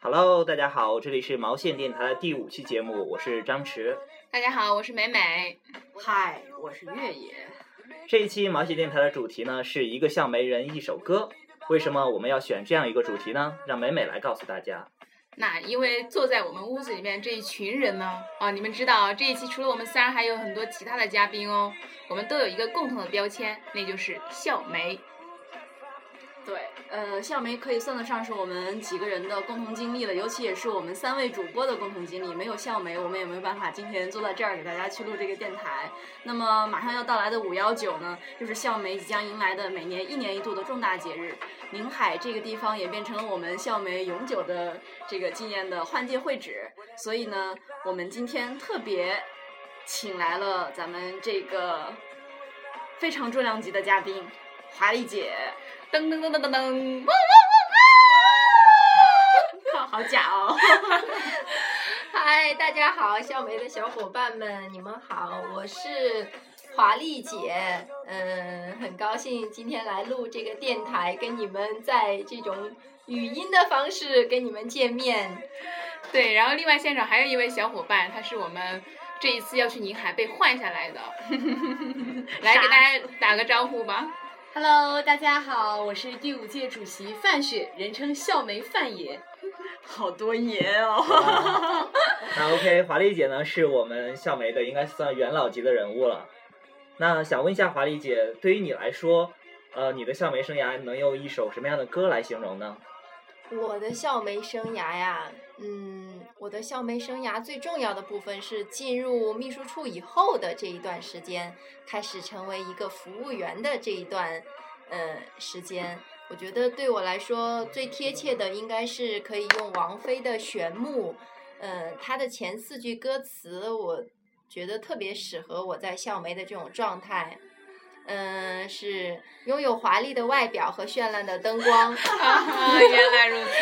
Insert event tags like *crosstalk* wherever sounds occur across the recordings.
Hello，大家好，这里是毛线电台的第五期节目，我是张弛。大家好，我是美美。嗨，我是月野。这一期毛线电台的主题呢是一个笑媒人一首歌。为什么我们要选这样一个主题呢？让美美来告诉大家。那因为坐在我们屋子里面这一群人呢，啊，你们知道这一期除了我们仨，还有很多其他的嘉宾哦。我们都有一个共同的标签，那就是笑媒。呃，笑梅可以算得上是我们几个人的共同经历了，尤其也是我们三位主播的共同经历。没有笑梅，我们也没有办法今天坐在这儿给大家去录这个电台。那么马上要到来的五幺九呢，就是笑梅即将迎来的每年一年一度的重大节日。宁海这个地方也变成了我们笑梅永久的这个纪念的换届会址。所以呢，我们今天特别请来了咱们这个非常重量级的嘉宾，华丽姐。噔噔噔噔噔噔，哇哇哇！好假哦！*laughs* 嗨，大家好，笑梅的小伙伴们，你们好，我是华丽姐，嗯，很高兴今天来录这个电台，跟你们在这种语音的方式跟你们见面。对，然后另外现场还有一位小伙伴，他是我们这一次要去宁海被换下来的，*laughs* 来给大家打个招呼吧。Hello，大家好，我是第五届主席范雪，人称笑梅范爷，*laughs* 好多爷哦。*laughs* 那 OK，华丽姐呢是我们笑梅的应该算元老级的人物了。那想问一下华丽姐，对于你来说，呃，你的笑梅生涯能用一首什么样的歌来形容呢？我的笑梅生涯呀。嗯，我的校媒生涯最重要的部分是进入秘书处以后的这一段时间，开始成为一个服务员的这一段呃时间。我觉得对我来说最贴切的应该是可以用王菲的《旋木》，呃，它的前四句歌词，我觉得特别适合我在校媒的这种状态。嗯，是拥有华丽的外表和绚烂的灯光。原来如此。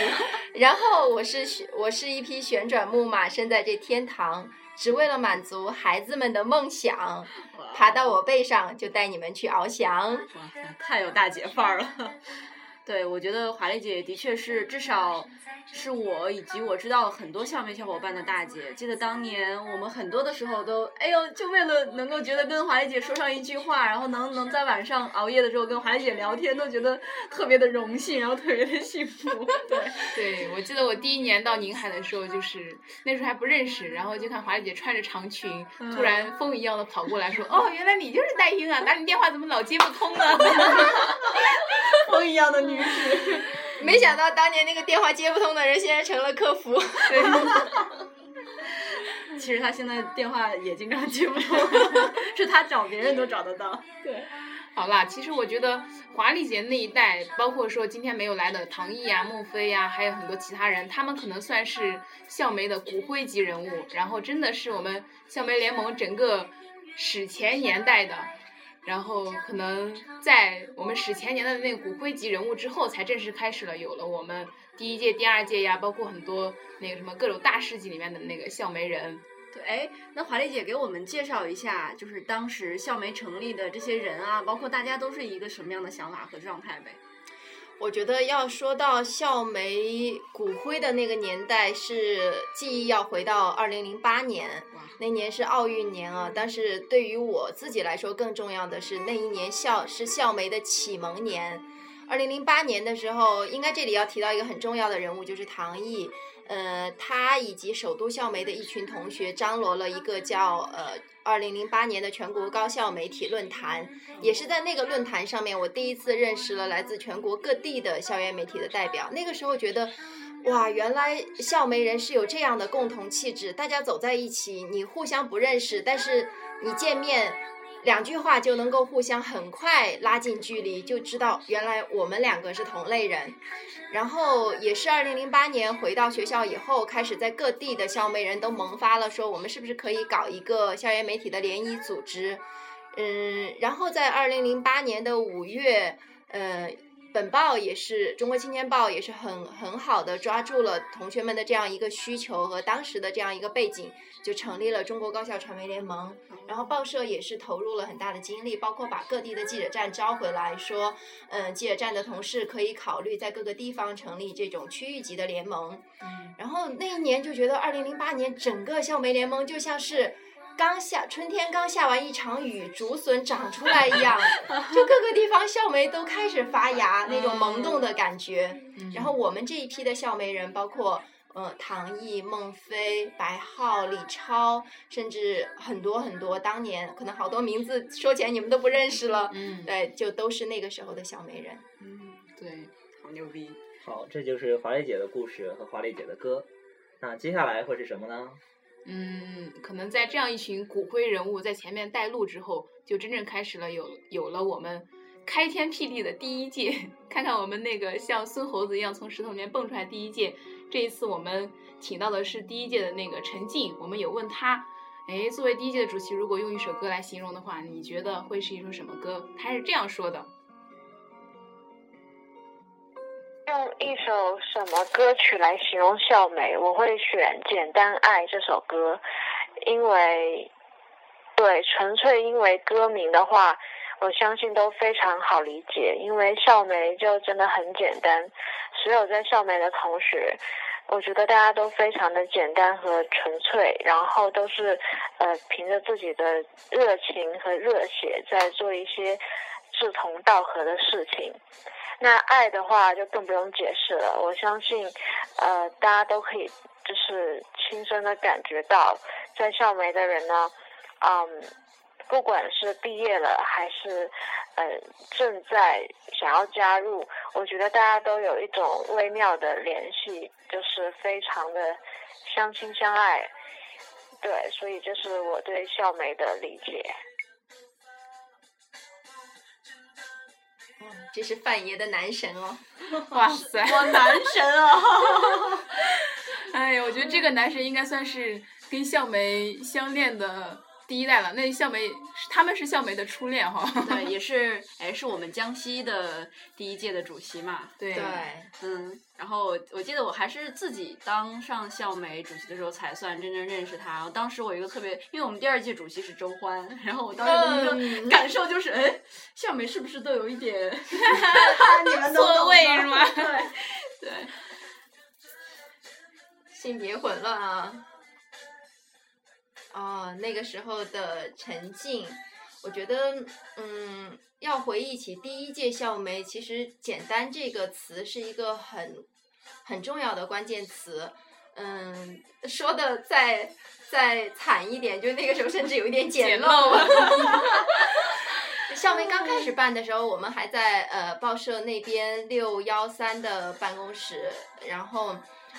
*laughs* 然后我是我是一匹旋转木马，身在这天堂，只为了满足孩子们的梦想。爬到我背上，就带你们去翱翔。哇塞，太有大姐范儿了。*laughs* 对，我觉得华丽姐的确是至少。是我以及我知道很多校媒小伙伴的大姐，记得当年我们很多的时候都，哎呦，就为了能够觉得跟华丽姐说上一句话，然后能能在晚上熬夜的时候跟华丽姐聊天，都觉得特别的荣幸，然后特别的幸福。*laughs* 对，对我记得我第一年到宁海的时候，就是那时候还不认识，然后就看华丽姐穿着长裙，突然风一样的跑过来说，哦，原来你就是戴英啊，打你电话怎么老接不通呢？*laughs* *laughs* 风一样的女子。*laughs* 没想到当年那个电话接不通的人，现在成了客服。*laughs* 其实他现在电话也经常接不通，*laughs* 是他找别人都找得到。对，好啦，其实我觉得华丽姐那一代，包括说今天没有来的唐毅啊、孟非呀，还有很多其他人，他们可能算是校媒的骨灰级人物，然后真的是我们校媒联盟整个史前年代的。然后可能在我们史前年的那个骨灰级人物之后，才正式开始了有了我们第一届、第二届呀，包括很多那个什么各种大事迹里面的那个笑媒人。对，哎，那华丽姐给我们介绍一下，就是当时笑媒成立的这些人啊，包括大家都是一个什么样的想法和状态呗。我觉得要说到笑梅骨灰的那个年代，是记忆要回到二零零八年，那年是奥运年啊。但是对于我自己来说，更重要的是那一年笑是笑梅的启蒙年。二零零八年的时候，应该这里要提到一个很重要的人物，就是唐毅。呃，他以及首都校媒的一群同学张罗了一个叫呃二零零八年的全国高校媒体论坛，也是在那个论坛上面，我第一次认识了来自全国各地的校园媒体的代表。那个时候觉得，哇，原来校媒人是有这样的共同气质，大家走在一起，你互相不认识，但是你见面两句话就能够互相很快拉近距离，就知道原来我们两个是同类人。然后也是二零零八年回到学校以后，开始在各地的校媒人都萌发了，说我们是不是可以搞一个校园媒体的联谊组织？嗯，然后在二零零八年的五月，呃。本报也是中国青年报也是很很好的抓住了同学们的这样一个需求和当时的这样一个背景，就成立了中国高校传媒联盟。然后报社也是投入了很大的精力，包括把各地的记者站招回来，说，嗯，记者站的同事可以考虑在各个地方成立这种区域级的联盟。嗯，然后那一年就觉得，二零零八年整个校媒联盟就像是刚下春天刚下完一场雨，竹笋长出来一样，*laughs* 就各个地方校媒都开始发芽，那种萌动的感觉。然后我们这一批的校媒人，包括呃唐毅、孟非、白浩、李超，甚至很多很多，当年可能好多名字说起来你们都不认识了。嗯对，就都是那个时候的小美人。嗯，对，好牛逼。好，这就是华丽姐的故事和华丽姐的歌。那接下来会是什么呢？嗯，可能在这样一群骨灰人物在前面带路之后，就真正开始了有有了我们开天辟地的第一届。*laughs* 看看我们那个像孙猴子一样从石头里面蹦出来第一届，这一次我们请到的是第一届的那个陈静，我们有问他，哎，作为第一届的主席，如果用一首歌来形容的话，你觉得会是一首什么歌？他是这样说的。用一首什么歌曲来形容笑美？我会选《简单爱》这首歌，因为对纯粹因为歌名的话，我相信都非常好理解。因为校媒就真的很简单，所有在校媒的同学，我觉得大家都非常的简单和纯粹，然后都是呃凭着自己的热情和热血在做一些志同道合的事情。那爱的话就更不用解释了，我相信，呃，大家都可以就是亲身的感觉到，在校媒的人呢，嗯，不管是毕业了还是，呃，正在想要加入，我觉得大家都有一种微妙的联系，就是非常的相亲相爱，对，所以这是我对校媒的理解。这是范爷的男神哦。*laughs* 哇塞，我男神啊！*laughs* 哎呀，我觉得这个男神应该算是跟校梅相恋的第一代了。那校梅，他们是校梅的初恋哈。对，也是，*laughs* 哎，是我们江西的第一届的主席嘛。对对，嗯，然后我记得我还是自己当上校媒主席的时候才算真正认识他。然后当时我一个特别，因为我们第二届主席是周欢，然后我当时的一个感受就是，哎，校媒是不是都有一点 *laughs* 你们都错位是吗？对 *laughs* 对，性别混乱啊！哦，那个时候的沉浸，我觉得，嗯，要回忆起第一届校媒，其实“简单”这个词是一个很很重要的关键词。嗯，说的再再惨一点，就那个时候甚至有一点简。*laughs* 陋校媒刚开始办的时候，我们还在呃报社那边六幺三的办公室，然后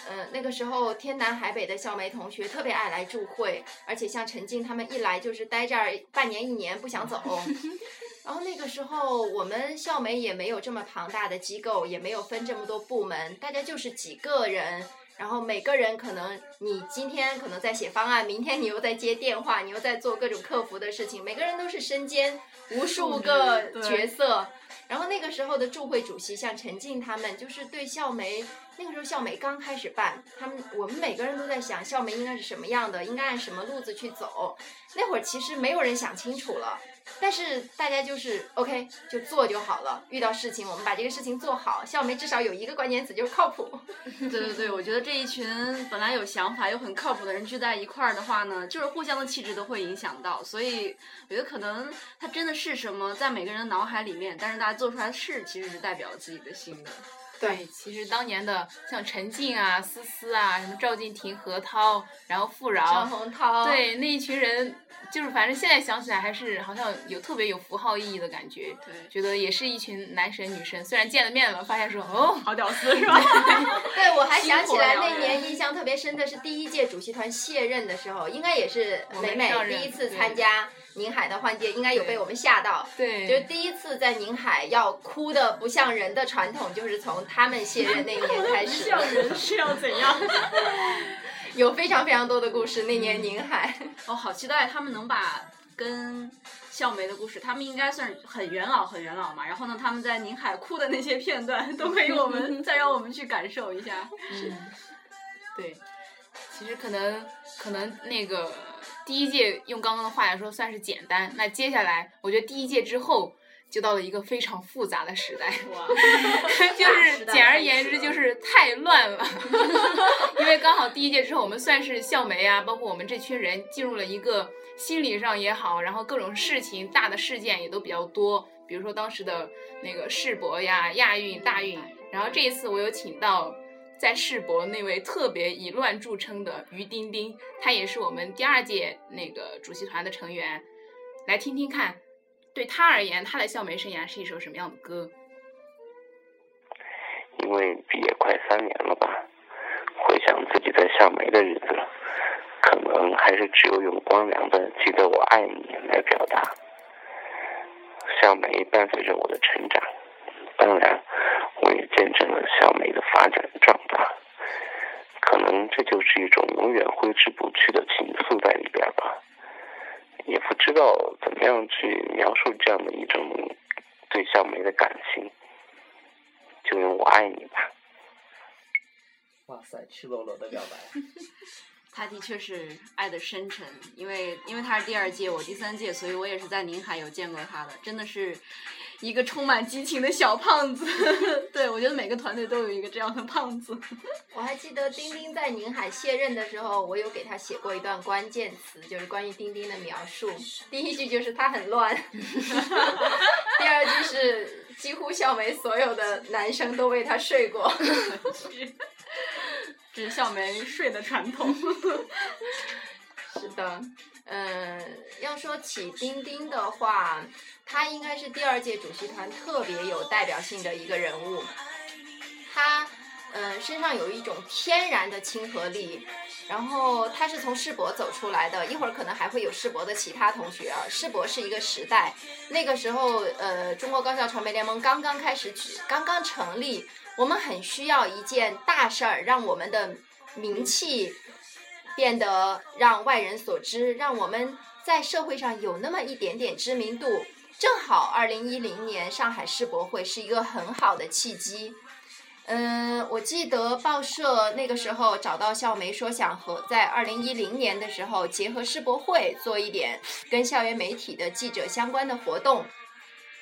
呃那个时候天南海北的校媒同学特别爱来助会，而且像陈静他们一来就是待这儿半年一年不想走。*laughs* 然后那个时候我们校媒也没有这么庞大的机构，也没有分这么多部门，大家就是几个人。然后每个人可能你今天可能在写方案，明天你又在接电话，你又在做各种客服的事情，每个人都是身兼无数个角色。然后那个时候的驻会主席像陈静他们，就是对校媒那个时候校媒刚开始办，他们我们每个人都在想校媒应该是什么样的，应该按什么路子去走。那会儿其实没有人想清楚了，但是大家就是 OK 就做就好了。遇到事情我们把这个事情做好，校媒至少有一个关键词就是靠谱。对对对，我觉得这一群本来有想法又很靠谱的人聚在一块儿的话呢，就是互相的气质都会影响到，所以我觉得可能他真的是什么，在每个人的脑海里面，但是大家做出来的事其实是代表了自己的心的。对，其实当年的像陈静啊、思思啊、什么赵静婷、何涛，然后富饶张，洪涛，对那一群人，就是反正现在想起来还是好像有特别有符号意义的感觉。对，觉得也是一群男神女神，虽然见了面了，发现说哦，好屌丝是吧？对，我还 *laughs* 想起来那年印象特别深的是第一届主席团卸任的时候，应该也是我美美第一次参加宁海的换届，应该有被我们吓到。对，就是第一次在宁海要哭的不像人的传统，就是从他们卸任那年开始像，人是要怎样？有非常非常多的故事。那年宁海，我好期待他们能把跟笑梅的故事，他们应该算是很元老很元老嘛。然后呢，他们在宁海哭的那些片段，都可以我们再让我们去感受一下。嗯，对，其实可能可能那个第一届用刚刚的话来说算是简单，那接下来我觉得第一届之后就到了一个非常复杂的时代，哇，*laughs* 就是简而言之就是太乱了。*laughs* 因为刚好第一届之后，我们算是校媒啊，包括我们这群人进入了一个心理上也好，然后各种事情大的事件也都比较多，比如说当时的那个世博呀、亚运、大运，然后这一次我有请到。在世博那位特别以乱著称的于丁丁，他也是我们第二届那个主席团的成员，来听听看，对他而言，他的校媒生涯是一首什么样的歌？因为毕业快三年了吧，回想自己在校媒的日子，可能还是只有用光良的《记得我爱你》来表达。校媒伴随着我的成长，当然。我也见证了小梅的发展壮大，可能这就是一种永远挥之不去的情愫在里边吧。也不知道怎么样去描述这样的一种对小梅的感情，就用我爱你吧。哇塞，赤裸裸的表白。*laughs* 他的确是爱的深沉，因为因为他是第二届，我第三届，所以我也是在宁海有见过他的，真的是。一个充满激情的小胖子，*laughs* 对我觉得每个团队都有一个这样的胖子。*laughs* 我还记得丁丁在宁海卸任的时候，我有给他写过一段关键词，就是关于丁丁的描述。第一句就是他很乱，*laughs* 第二句是几乎校梅所有的男生都为他睡过。这是校梅睡的传统。是的。嗯，要说起丁丁的话，他应该是第二届主席团特别有代表性的一个人物。他，嗯，身上有一种天然的亲和力。然后他是从世博走出来的，一会儿可能还会有世博的其他同学啊。世博是一个时代，那个时候，呃，中国高校传媒联盟刚刚开始举，刚刚成立，我们很需要一件大事儿，让我们的名气。变得让外人所知，让我们在社会上有那么一点点知名度。正好，二零一零年上海世博会是一个很好的契机。嗯，我记得报社那个时候找到校媒说想和在二零一零年的时候结合世博会做一点跟校园媒体的记者相关的活动。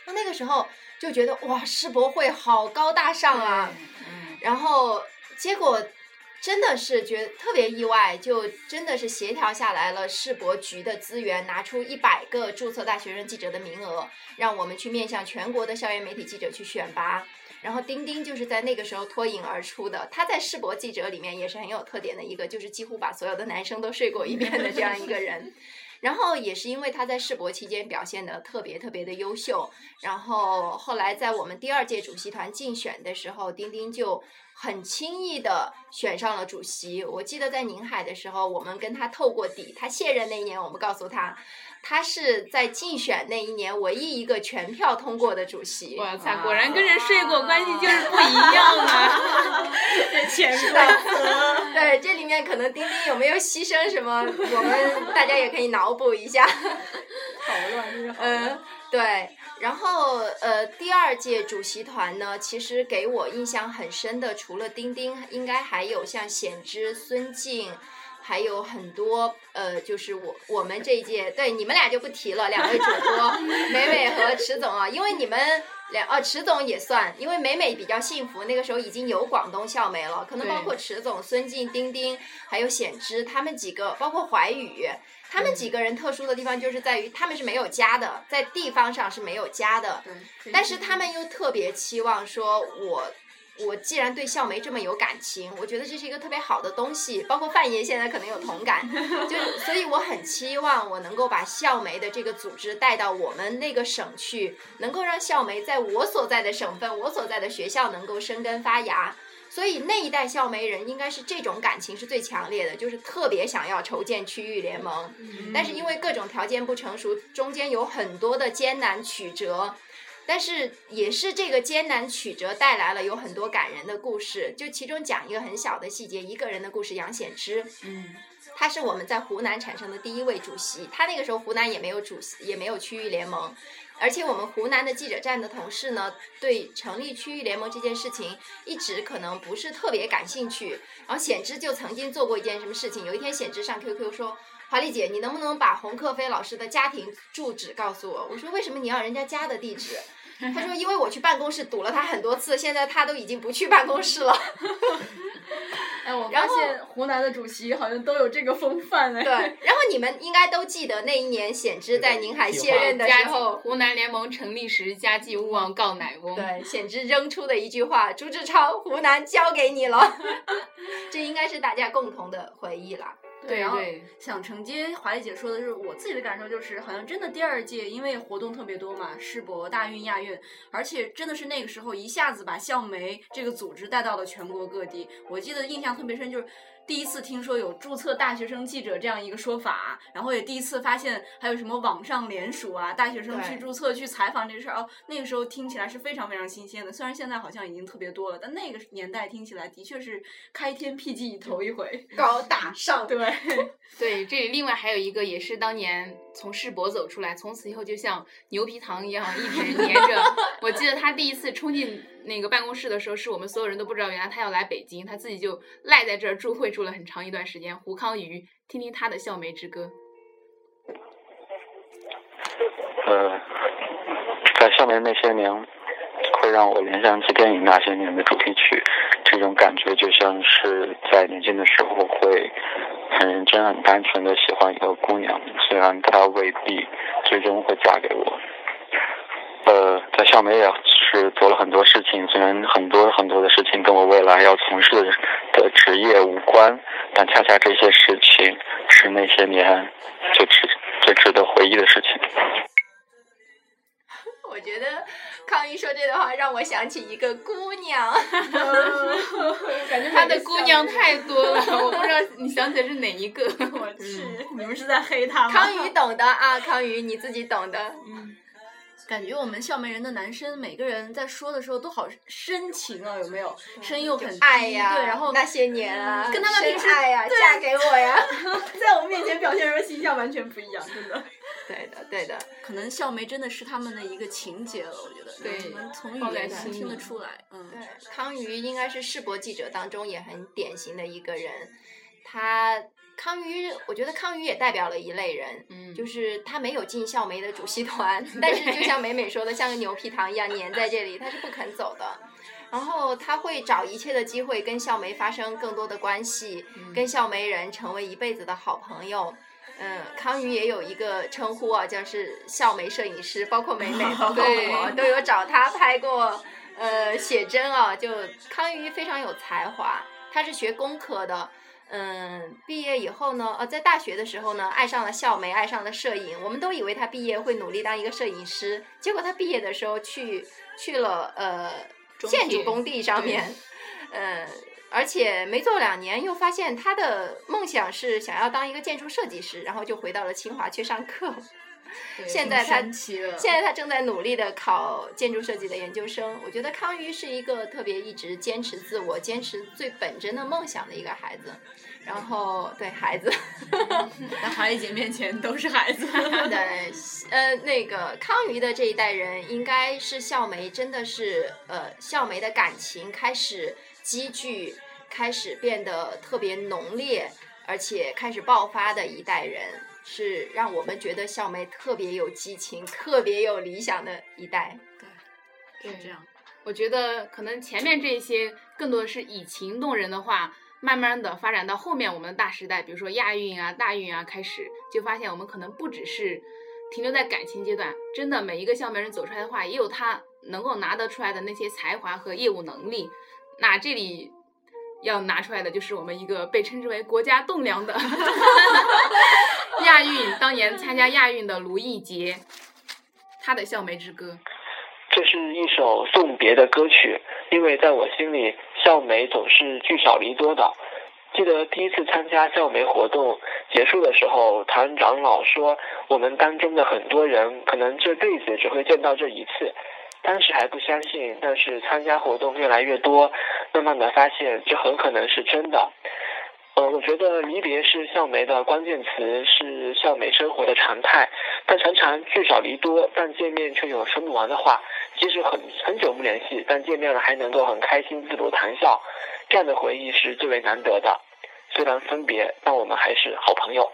那那个时候就觉得哇，世博会好高大上啊。然后结果。真的是觉得特别意外，就真的是协调下来了世博局的资源，拿出一百个注册大学生记者的名额，让我们去面向全国的校园媒体记者去选拔。然后丁丁就是在那个时候脱颖而出的，他在世博记者里面也是很有特点的一个，就是几乎把所有的男生都睡过一遍的这样一个人。然后也是因为他在世博期间表现的特别特别的优秀，然后后来在我们第二届主席团竞选的时候，丁丁就。很轻易的选上了主席。我记得在宁海的时候，我们跟他透过底。他卸任那一年，我们告诉他，他是在竞选那一年唯一一个全票通过的主席。哇塞，果然跟人睡过关系 *laughs* 就是不一样啊！*laughs* 前是的，对，这里面可能丁丁有没有牺牲什么，我们大家也可以脑补一下。*laughs* 好乱，嗯，对。然后，呃，第二届主席团呢，其实给我印象很深的，除了丁丁，应该还有像显之、孙静，还有很多，呃，就是我我们这一届，对你们俩就不提了，两位主播，美美和池总啊，因为你们两，呃，池总也算，因为美美比较幸福，那个时候已经有广东校媒了，可能包括池总、孙静、丁丁，还有显之，他们几个，包括怀宇。他们几个人特殊的地方就是在于他们是没有家的，在地方上是没有家的，但是他们又特别期望说，我我既然对校媒这么有感情，我觉得这是一个特别好的东西。包括范爷现在可能有同感，*laughs* 就所以我很期望我能够把校媒的这个组织带到我们那个省去，能够让校媒在我所在的省份、我所在的学校能够生根发芽。所以那一代校媒人应该是这种感情是最强烈的，就是特别想要筹建区域联盟，但是因为各种条件不成熟，中间有很多的艰难曲折，但是也是这个艰难曲折带来了有很多感人的故事。就其中讲一个很小的细节，一个人的故事，杨显之。嗯，他是我们在湖南产生的第一位主席。他那个时候湖南也没有主席，也没有区域联盟，而且我们湖南的记者站的同事呢，对成立区域联盟这件事情一直可能不是特别感兴趣。然后显之就曾经做过一件什么事情，有一天显之上 QQ 说。华丽姐，你能不能把洪克飞老师的家庭住址告诉我？我说为什么你要人家家的地址？*laughs* 他说因为我去办公室堵了他很多次，现在他都已经不去办公室了。*laughs* 哎，我然后发现湖南的主席好像都有这个风范哎。对，然后你们应该都记得那一年显之在宁海卸任的时候，湖南联盟成立时，家祭勿忘告乃翁。对显之扔出的一句话：“朱志超，湖南交给你了。*laughs* ”这应该是大家共同的回忆了。对然后想承接华丽姐说的是，我自己的感受就是，好像真的第二届因为活动特别多嘛，世博、大运、亚运，而且真的是那个时候一下子把校媒这个组织带到了全国各地。我记得印象特别深，就是第一次听说有注册大学生记者这样一个说法，然后也第一次发现还有什么网上联署啊，大学生去注册去采访这事儿哦，那个时候听起来是非常非常新鲜的。虽然现在好像已经特别多了，但那个年代听起来的确是开天辟地头一回。高大上，对。*laughs* 对，这里另外还有一个也是当年从世博走出来，从此以后就像牛皮糖一样一直粘着。*laughs* 我记得他第一次冲进那个办公室的时候，是我们所有人都不知道，原来他要来北京，他自己就赖在这儿住会住了很长一段时间。胡康瑜，听听他的校梅之歌。呃，在校园那些年，会让我联想起电影《那些年》的主题曲，这种感觉就像是在年轻的时候会很认真、很单纯的喜欢一个姑娘，虽然她未必最终会嫁给我。呃，在校梅也是做了很多事情，虽然很多很多的事情跟我未来要从事的职业无关，但恰恰这些事情是那些年最值最值得回忆的事情。*laughs* 我觉得康一说这段话让我想起一个姑娘，感觉 *laughs* 他的姑娘太多了，我不知道 *laughs* 你想起来是哪一个。我去，你们是在黑他吗？康宇懂的啊，康宇你自己懂的。感觉我们校媒人的男生每个人在说的时候都好深情啊，有没有？声音又很低，爱呀，对，然后那些年啊，跟他们平时深爱呀，对嫁给我呀。*laughs* 在我们面前表现出形象完全不一样，真的。*laughs* 对的，对的。可能校媒真的是他们的一个情节了，我觉得。对我们从放语言能在心里听得出来，嗯。对，康瑜应该是世博记者当中也很典型的一个人。他康瑜，我觉得康瑜也代表了一类人，嗯就是他没有进校媒的主席 *laughs* 团，但是就像美美说的，像个牛皮糖一样粘在这里，他是不肯走的。然后他会找一切的机会跟校媒发生更多的关系，跟校媒人成为一辈子的好朋友。嗯，康瑜也有一个称呼啊，叫是校媒摄影师，包括美美，包括 *laughs* 我都有找他拍过呃写真啊。就康瑜非常有才华，他是学工科的。嗯，毕业以后呢，呃，在大学的时候呢，爱上了校媒，爱上了摄影。我们都以为他毕业会努力当一个摄影师，结果他毕业的时候去去了呃建筑工地上面，呃，而且没做两年，又发现他的梦想是想要当一个建筑设计师，然后就回到了清华去上课。现在他现在他正在努力的考建筑设计的研究生。我觉得康瑜是一个特别一直坚持自我、坚持最本真的梦想的一个孩子。然后对孩子，在华丽姐面前都是孩子。*laughs* 对，呃，那个康瑜的这一代人，应该是校媒真的是呃，校媒的感情开始积聚，开始变得特别浓烈，而且开始爆发的一代人，是让我们觉得校媒特别有激情、特别有理想的一代。对是这样。我觉得可能前面这些更多的是以情动人的话，慢慢的发展到后面我们的大时代，比如说亚运啊、大运啊开始，就发现我们可能不只是停留在感情阶段，真的每一个校媒人走出来的话，也有他能够拿得出来的那些才华和业务能力。那这里要拿出来的就是我们一个被称之为国家栋梁的 *laughs* 亚运，当年参加亚运的卢艺杰，他的校梅之歌。这是一首送别的歌曲，因为在我心里，校梅总是聚少离多的。记得第一次参加校媒活动结束的时候，谭长老说，我们当中的很多人可能这辈子只会见到这一次。当时还不相信，但是参加活动越来越多，慢慢的发现这很可能是真的。呃，我觉得离别是笑梅的关键词，是笑梅生活的常态。但常常聚少离多，但见面却有说不完的话。即使很很久不联系，但见面了还能够很开心自如谈笑，这样的回忆是最为难得的。虽然分别，但我们还是好朋友。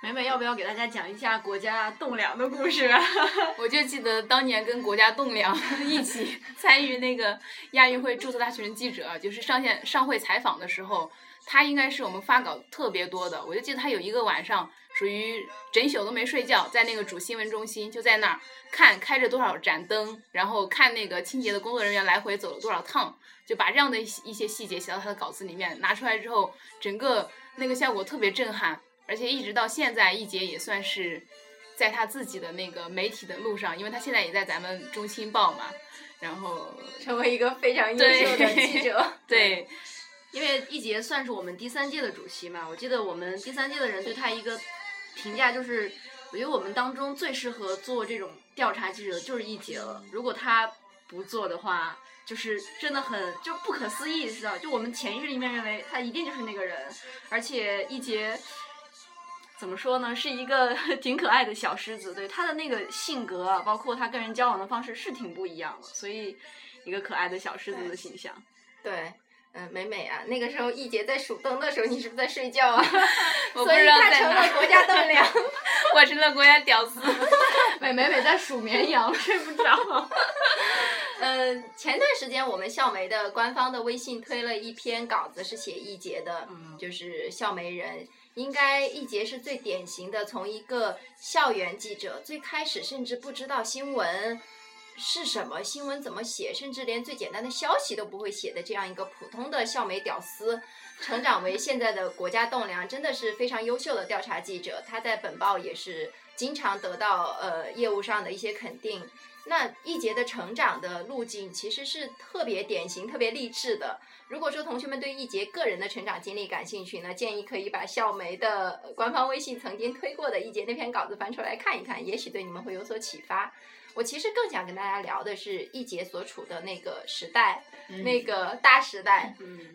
美美要不要给大家讲一下国家栋梁的故事啊？*laughs* 我就记得当年跟国家栋梁一起参与那个亚运会注册大学生记者，就是上线上会采访的时候，他应该是我们发稿特别多的。我就记得他有一个晚上属于整宿都没睡觉，在那个主新闻中心就在那儿看开着多少盏灯，然后看那个清洁的工作人员来回走了多少趟，就把这样的一些细节写到他的稿子里面，拿出来之后，整个那个效果特别震撼。而且一直到现在，易杰也算是在他自己的那个媒体的路上，因为他现在也在咱们中青报嘛，然后 *laughs* 成为一个非常优秀的记者。*laughs* 对，*laughs* 因为易杰算是我们第三届的主席嘛，我记得我们第三届的人对他一个评价就是，我觉得我们当中最适合做这种调查记者的就是易杰了。如果他不做的话，就是真的很就不可思议，知道？就我们潜意识里面认为他一定就是那个人，而且易杰。怎么说呢？是一个 *laughs* 挺可爱的小狮子，对他的那个性格，包括他跟人交往的方式是挺不一样的，所以一个可爱的小狮子的形象。*laughs* 对，嗯，美美啊，那个时候易杰在数灯的时候，你是不是在睡觉啊？*laughs* 我不知道在哪。成了国家栋梁，我成了国家屌丝。美美美在数绵羊，睡不着。嗯，前段时间我们校媒的官方的微信推了一篇稿子，是写易杰的，就是校媒人。应该易杰是最典型的，从一个校园记者，最开始甚至不知道新闻是什么，新闻怎么写，甚至连最简单的消息都不会写的这样一个普通的校媒屌丝，成长为现在的国家栋梁，真的是非常优秀的调查记者。他在本报也是经常得到呃业务上的一些肯定。那易杰的成长的路径其实是特别典型、特别励志的。如果说同学们对易杰个人的成长经历感兴趣呢，建议可以把校媒的官方微信曾经推过的易杰那篇稿子翻出来看一看，也许对你们会有所启发。我其实更想跟大家聊的是易杰所处的那个时代，那个大时代。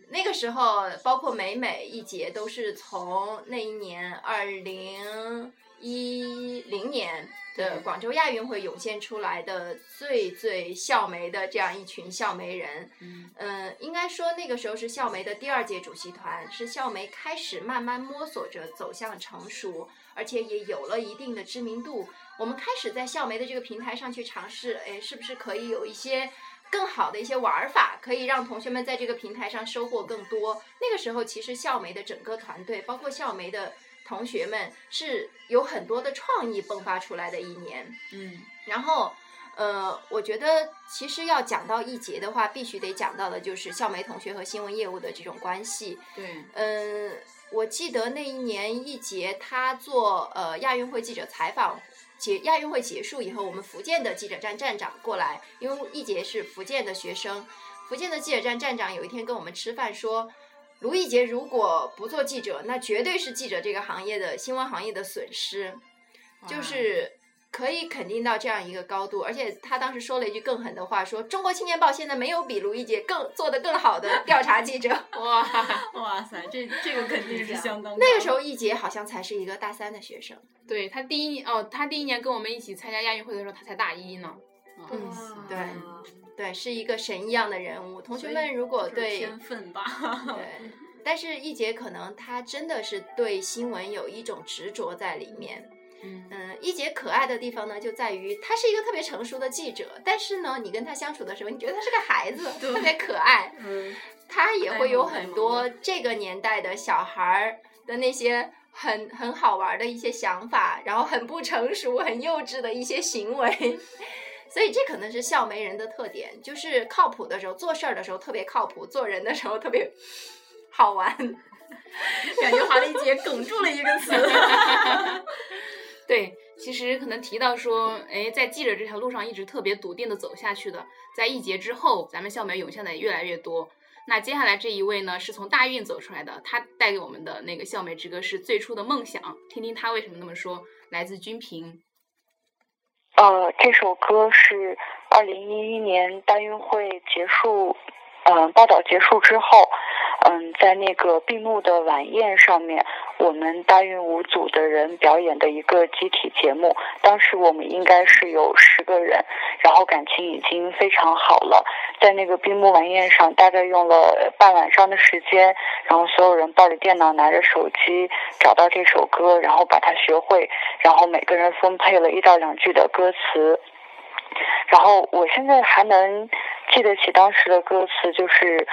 那个时候，包括美美、易杰都是从那一年二零一零年。的广州亚运会涌现出来的最最校媒的这样一群校媒人，嗯，应该说那个时候是校媒的第二届主席团，是校媒开始慢慢摸索着走向成熟，而且也有了一定的知名度。我们开始在校媒的这个平台上去尝试，哎，是不是可以有一些更好的一些玩法，可以让同学们在这个平台上收获更多？那个时候，其实校媒的整个团队，包括校媒的。同学们是有很多的创意迸发出来的一年，嗯，然后，呃，我觉得其实要讲到易杰的话，必须得讲到的就是校媒同学和新闻业务的这种关系。对，嗯，我记得那一年易杰他做呃亚运会记者采访结亚运会结束以后，我们福建的记者站站长过来，因为易杰是福建的学生，福建的记者站站长有一天跟我们吃饭说。卢易杰如果不做记者，那绝对是记者这个行业的新闻行业的损失，就是可以肯定到这样一个高度。而且他当时说了一句更狠的话，说《中国青年报》现在没有比卢易杰更做的更好的调查记者。哇哇塞，这这个肯定是相当。那个时候易杰好像才是一个大三的学生。对他第一哦，他第一年跟我们一起参加亚运会的时候，他才大一呢。嗯，对。对，是一个神一样的人物。同学们如果对天分吧，对，但是易杰可能他真的是对新闻有一种执着在里面。嗯，易杰可爱的地方呢，就在于他是一个特别成熟的记者，但是呢，你跟他相处的时候，你觉得他是个孩子，特别可爱。嗯，*laughs* 他也会有很多这个年代的小孩儿的那些很很好玩的一些想法，然后很不成熟、很幼稚的一些行为。*laughs* 所以这可能是笑媒人的特点，就是靠谱的时候做事儿的时候特别靠谱，做人的时候特别好玩。*laughs* 感觉华丽姐哽住了一个词。对，其实可能提到说，哎，在记者这条路上一直特别笃定的走下去的，在一节之后，咱们校媒涌现的也越来越多。那接下来这一位呢，是从大运走出来的，他带给我们的那个校媒之歌是最初的梦想，听听他为什么那么说，来自军平。呃，这首歌是二零一一年大运会结束，嗯，报道结束之后，嗯，在那个闭幕的晚宴上面，我们大运舞组的人表演的一个集体节目。当时我们应该是有十个人，然后感情已经非常好了。在那个闭幕晚宴上，大概用了半晚上的时间，然后所有人抱着电脑，拿着手机，找到这首歌，然后把它学会，然后每个人分配了一到两句的歌词。然后我现在还能记得起当时的歌词，就是，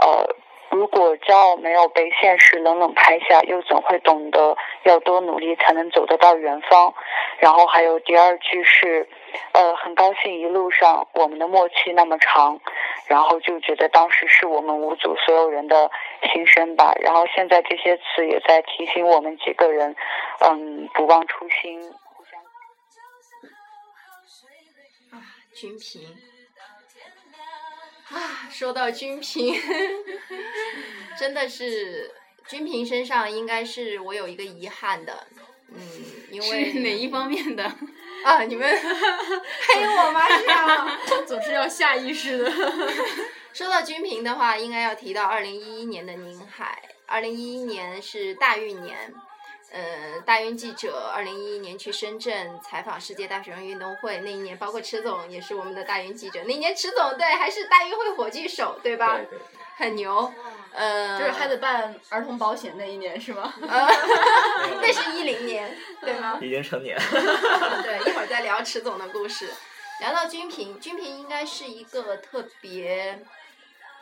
呃，如果骄傲没有被现实冷冷拍下，又怎会懂得要多努力才能走得到远方？然后还有第二句是，呃，很高兴一路上我们的默契那么长，然后就觉得当时是我们五组所有人的心声吧。然后现在这些词也在提醒我们几个人，嗯，不忘初心。啊，君平啊，说到君平，*laughs* 真的是君平身上应该是我有一个遗憾的，嗯，因为是哪一方面的？*laughs* 啊，你们 *laughs* 黑我吗？是啊，*laughs* 总是要下意识的。说到君平的话，应该要提到二零一一年的宁海。二零一一年是大运年，呃，大运记者二零一一年去深圳采访世界大学生运动会，那一年包括池总也是我们的大运记者，那年池总对还是大运会火炬手，对吧？对对。很牛，呃，就是还得办儿童保险那一年是吗？*laughs* 呃，那是 *laughs* 一零年，对吗？已经成年。对，一会儿再聊池总的故事。聊到军平，军平应该是一个特别，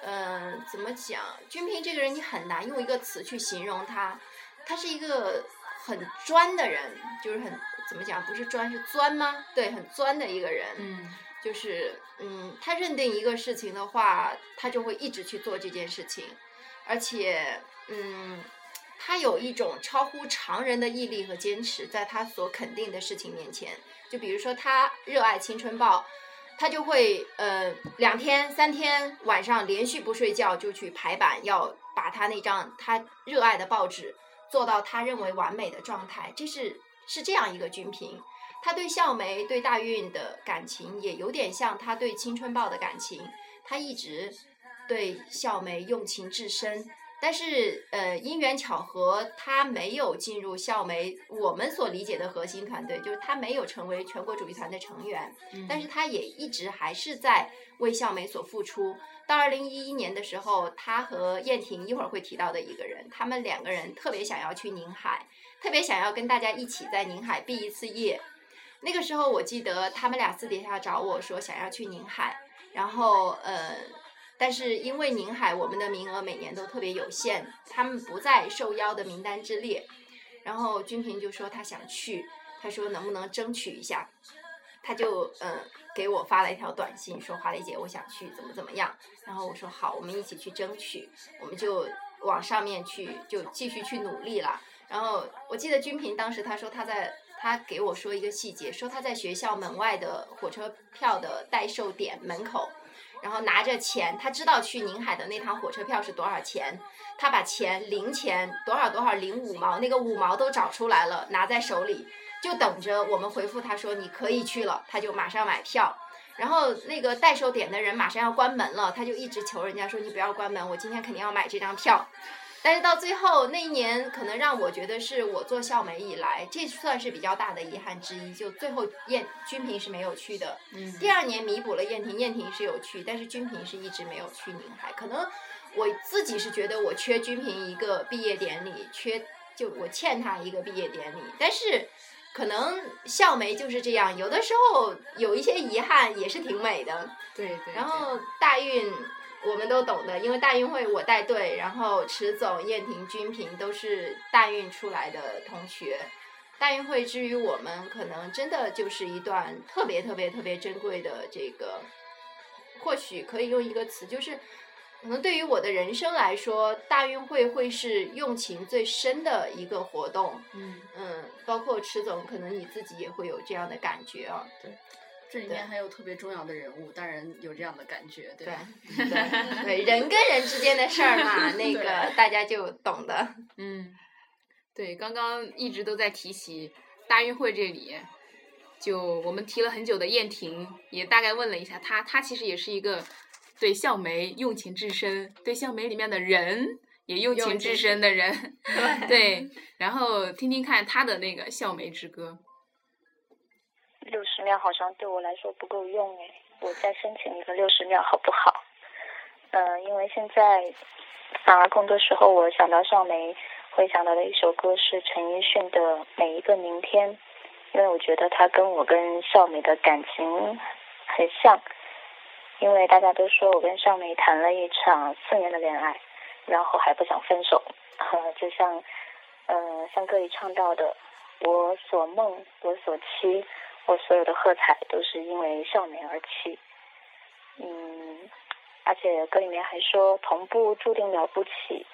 嗯、怎么讲？军平这个人你很难用一个词去形容他，他是一个很专的人，就是很怎么讲？不是专是钻吗？对，很钻的一个人。嗯，就是嗯，他认定一个事情的话，他就会一直去做这件事情，而且嗯，他有一种超乎常人的毅力和坚持，在他所肯定的事情面前。就比如说，他热爱《青春报》，他就会呃两天三天晚上连续不睡觉就去排版，要把他那张他热爱的报纸做到他认为完美的状态。这是是这样一个君平。他对笑梅、对大运的感情也有点像他对《青春报》的感情，他一直对笑梅用情至深。但是，呃，因缘巧合，他没有进入校媒我们所理解的核心团队，就是他没有成为全国主义团的成员。但是他也一直还是在为校媒所付出。到二零一一年的时候，他和燕婷一会儿会提到的一个人，他们两个人特别想要去宁海，特别想要跟大家一起在宁海毕一次业。那个时候，我记得他们俩私底下找我说想要去宁海，然后呃，但是因为宁海我们的名额每年都特别有限，他们不在受邀的名单之列。然后君平就说他想去，他说能不能争取一下，他就嗯、给我发了一条短信说华丽姐我想去怎么怎么样，然后我说好，我们一起去争取，我们就往上面去就继续去努力了。然后我记得君平当时他说他在。他给我说一个细节，说他在学校门外的火车票的代售点门口，然后拿着钱，他知道去宁海的那趟火车票是多少钱，他把钱零钱多少多少零五毛，那个五毛都找出来了，拿在手里，就等着我们回复他说你可以去了，他就马上买票。然后那个代售点的人马上要关门了，他就一直求人家说你不要关门，我今天肯定要买这张票。但是到最后那一年，可能让我觉得是我做校媒以来，这算是比较大的遗憾之一。就最后燕君平是没有去的，嗯第二年弥补了燕婷，燕婷是有去，但是君平是一直没有去宁海。可能我自己是觉得我缺君平一个毕业典礼，缺就我欠他一个毕业典礼。但是可能校媒就是这样，有的时候有一些遗憾也是挺美的。对对。然后大运。我们都懂的，因为大运会我带队，然后池总、燕婷、君平都是大运出来的同学。大运会之于我们，可能真的就是一段特别特别特别珍贵的这个，或许可以用一个词，就是可能对于我的人生来说，大运会会是用情最深的一个活动。嗯嗯，包括池总，可能你自己也会有这样的感觉啊。对。这里面还有特别重要的人物，当然有这样的感觉，对吧？对对对，人跟人之间的事儿嘛，*laughs* 那个大家就懂的。嗯，对，刚刚一直都在提起大运会这里，就我们提了很久的燕婷，也大概问了一下她，她其实也是一个对校梅用情至深，对校梅里面的人也用情至深的人，对对，*laughs* 然后听听看他的那个《笑梅之歌》。六十秒好像对我来说不够用哎，我再申请一个六十秒好不好？呃，因为现在反而更多时候我想到少梅，会想到的一首歌是陈奕迅的《每一个明天》，因为我觉得他跟我跟少梅的感情很像，因为大家都说我跟少梅谈了一场四年的恋爱，然后还不想分手，*laughs* 呃，就像呃像歌里唱到的，我所梦，我所期。我所有的喝彩都是因为少梅而起，嗯，而且歌里面还说同步注定了不起，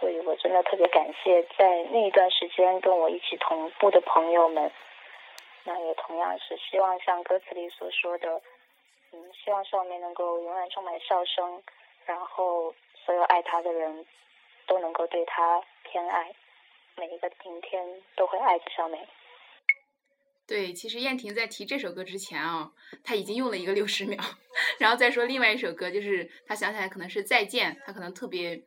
所以我真的特别感谢在那一段时间跟我一起同步的朋友们。那也同样是希望像歌词里所说的，嗯，希望少年能够永远充满笑声，然后所有爱他的人都能够对他偏爱，每一个明天都会爱着少年。对，其实燕婷在提这首歌之前啊，她已经用了一个六十秒，*laughs* 然后再说另外一首歌，就是她想起来可能是《再见》，她可能特别，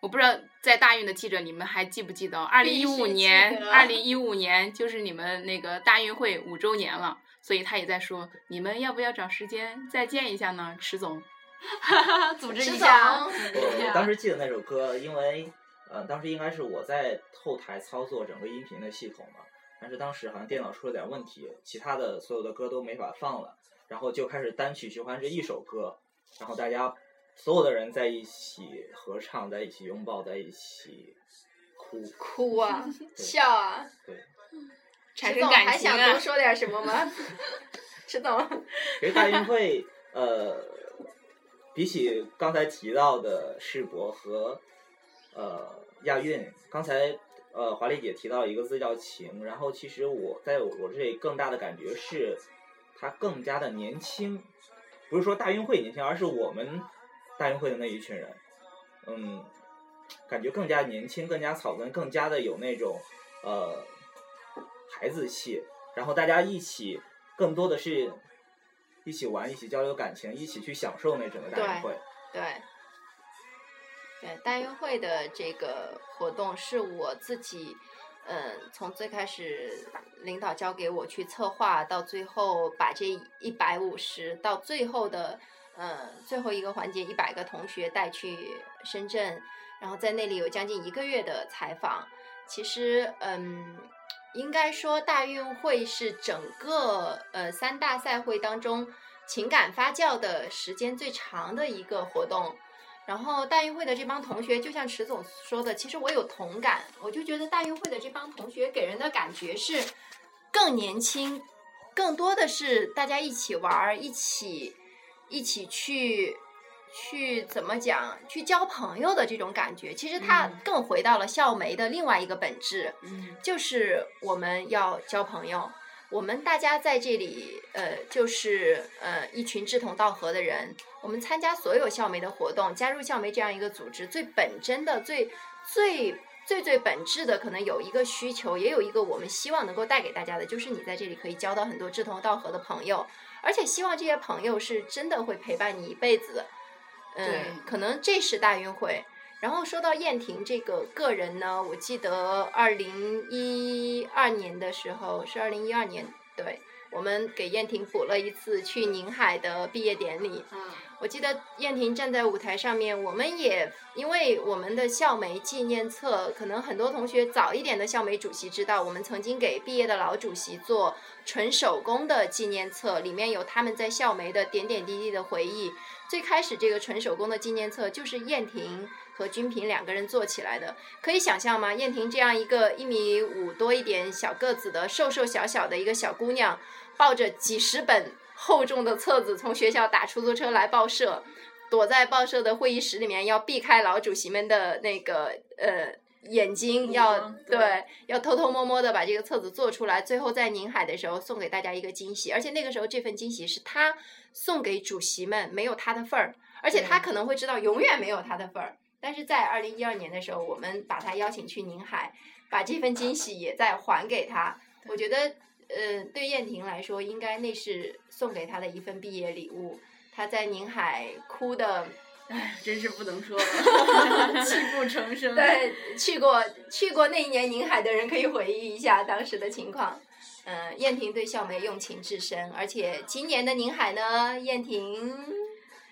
我不知道在大运的记者你们还记不记得，二零一五年，二零一五年就是你们那个大运会五周年了，所以她也在说，你们要不要找时间再见一下呢，池总？*laughs* 组织一下。我当时记得那首歌，因为呃，当时应该是我在后台操作整个音频的系统嘛，但是当时好像电脑出了点问题，其他的所有的歌都没法放了，然后就开始单曲循环这一首歌，然后大家所有的人在一起合唱，在一起拥抱，在一起哭，哭啊，*laughs* 笑啊，对。产生感情总还想多啊！说点什么吗？*laughs* 迟总，其实大运会，呃，比起刚才提到的世博和呃亚运，刚才呃华丽姐提到一个字叫情，然后其实我在我我这里更大的感觉是，它更加的年轻，不是说大运会年轻，而是我们大运会的那一群人，嗯，感觉更加年轻，更加草根，更加的有那种呃孩子气，然后大家一起更多的是一起玩，一起交流感情，一起去享受那整个大运会。对，对，对大运会的这个活动是我自己，嗯，从最开始领导交给我去策划，到最后把这一百五十，到最后的，嗯，最后一个环节一百个同学带去深圳，然后在那里有将近一个月的采访。其实，嗯，应该说大运会是整个呃三大赛会当中情感发酵的时间最长的一个活动。然后大运会的这帮同学，就像池总说的，其实我有同感，我就觉得大运会的这帮同学给人的感觉是更年轻，更多的是大家一起玩儿，一起一起去去怎么讲，去交朋友的这种感觉。其实它嗯更回到了校媒的另外一个本质，嗯就是我们要交朋友。我们大家在这里，呃，就是呃一群志同道合的人。我们参加所有校媒的活动，加入校媒这样一个组织，最本真的、最最最最本质的，可能有一个需求，也有一个我们希望能够带给大家的，就是你在这里可以交到很多志同道合的朋友，而且希望这些朋友是真的会陪伴你一辈子。对嗯，可能这是大运会。然后说到燕婷这个个人呢，我记得二零一二年的时候是二零一二年，对我们给燕婷补了一次去宁海的毕业典礼。嗯，我记得燕婷站在舞台上面，我们也因为我们的校媒纪念册，可能很多同学早一点的校媒主席知道，我们曾经给毕业的老主席做纯手工的纪念册，里面有他们在校媒的点点滴滴的回忆。最开始这个纯手工的纪念册就是燕婷和君平两个人做起来的，可以想象吗？燕婷这样一个一米五多一点小个子的瘦瘦小小的一个小姑娘，抱着几十本厚重的册子从学校打出租车来报社，躲在报社的会议室里面，要避开老主席们的那个呃眼睛，要对要偷偷摸摸的把这个册子做出来，最后在宁海的时候送给大家一个惊喜，而且那个时候这份惊喜是他送给主席们，没有他的份儿，而且他可能会知道永远没有他的份儿。但是在二零一二年的时候，我们把他邀请去宁海，把这份惊喜也再还给他。我觉得，呃，对燕婷来说，应该那是送给他的一份毕业礼物。他在宁海哭的，唉，真是不能说了，*laughs* 泣不成声。对，去过去过那一年宁海的人可以回忆一下当时的情况。嗯，燕婷对笑梅用情至深，而且今年的宁海呢，燕婷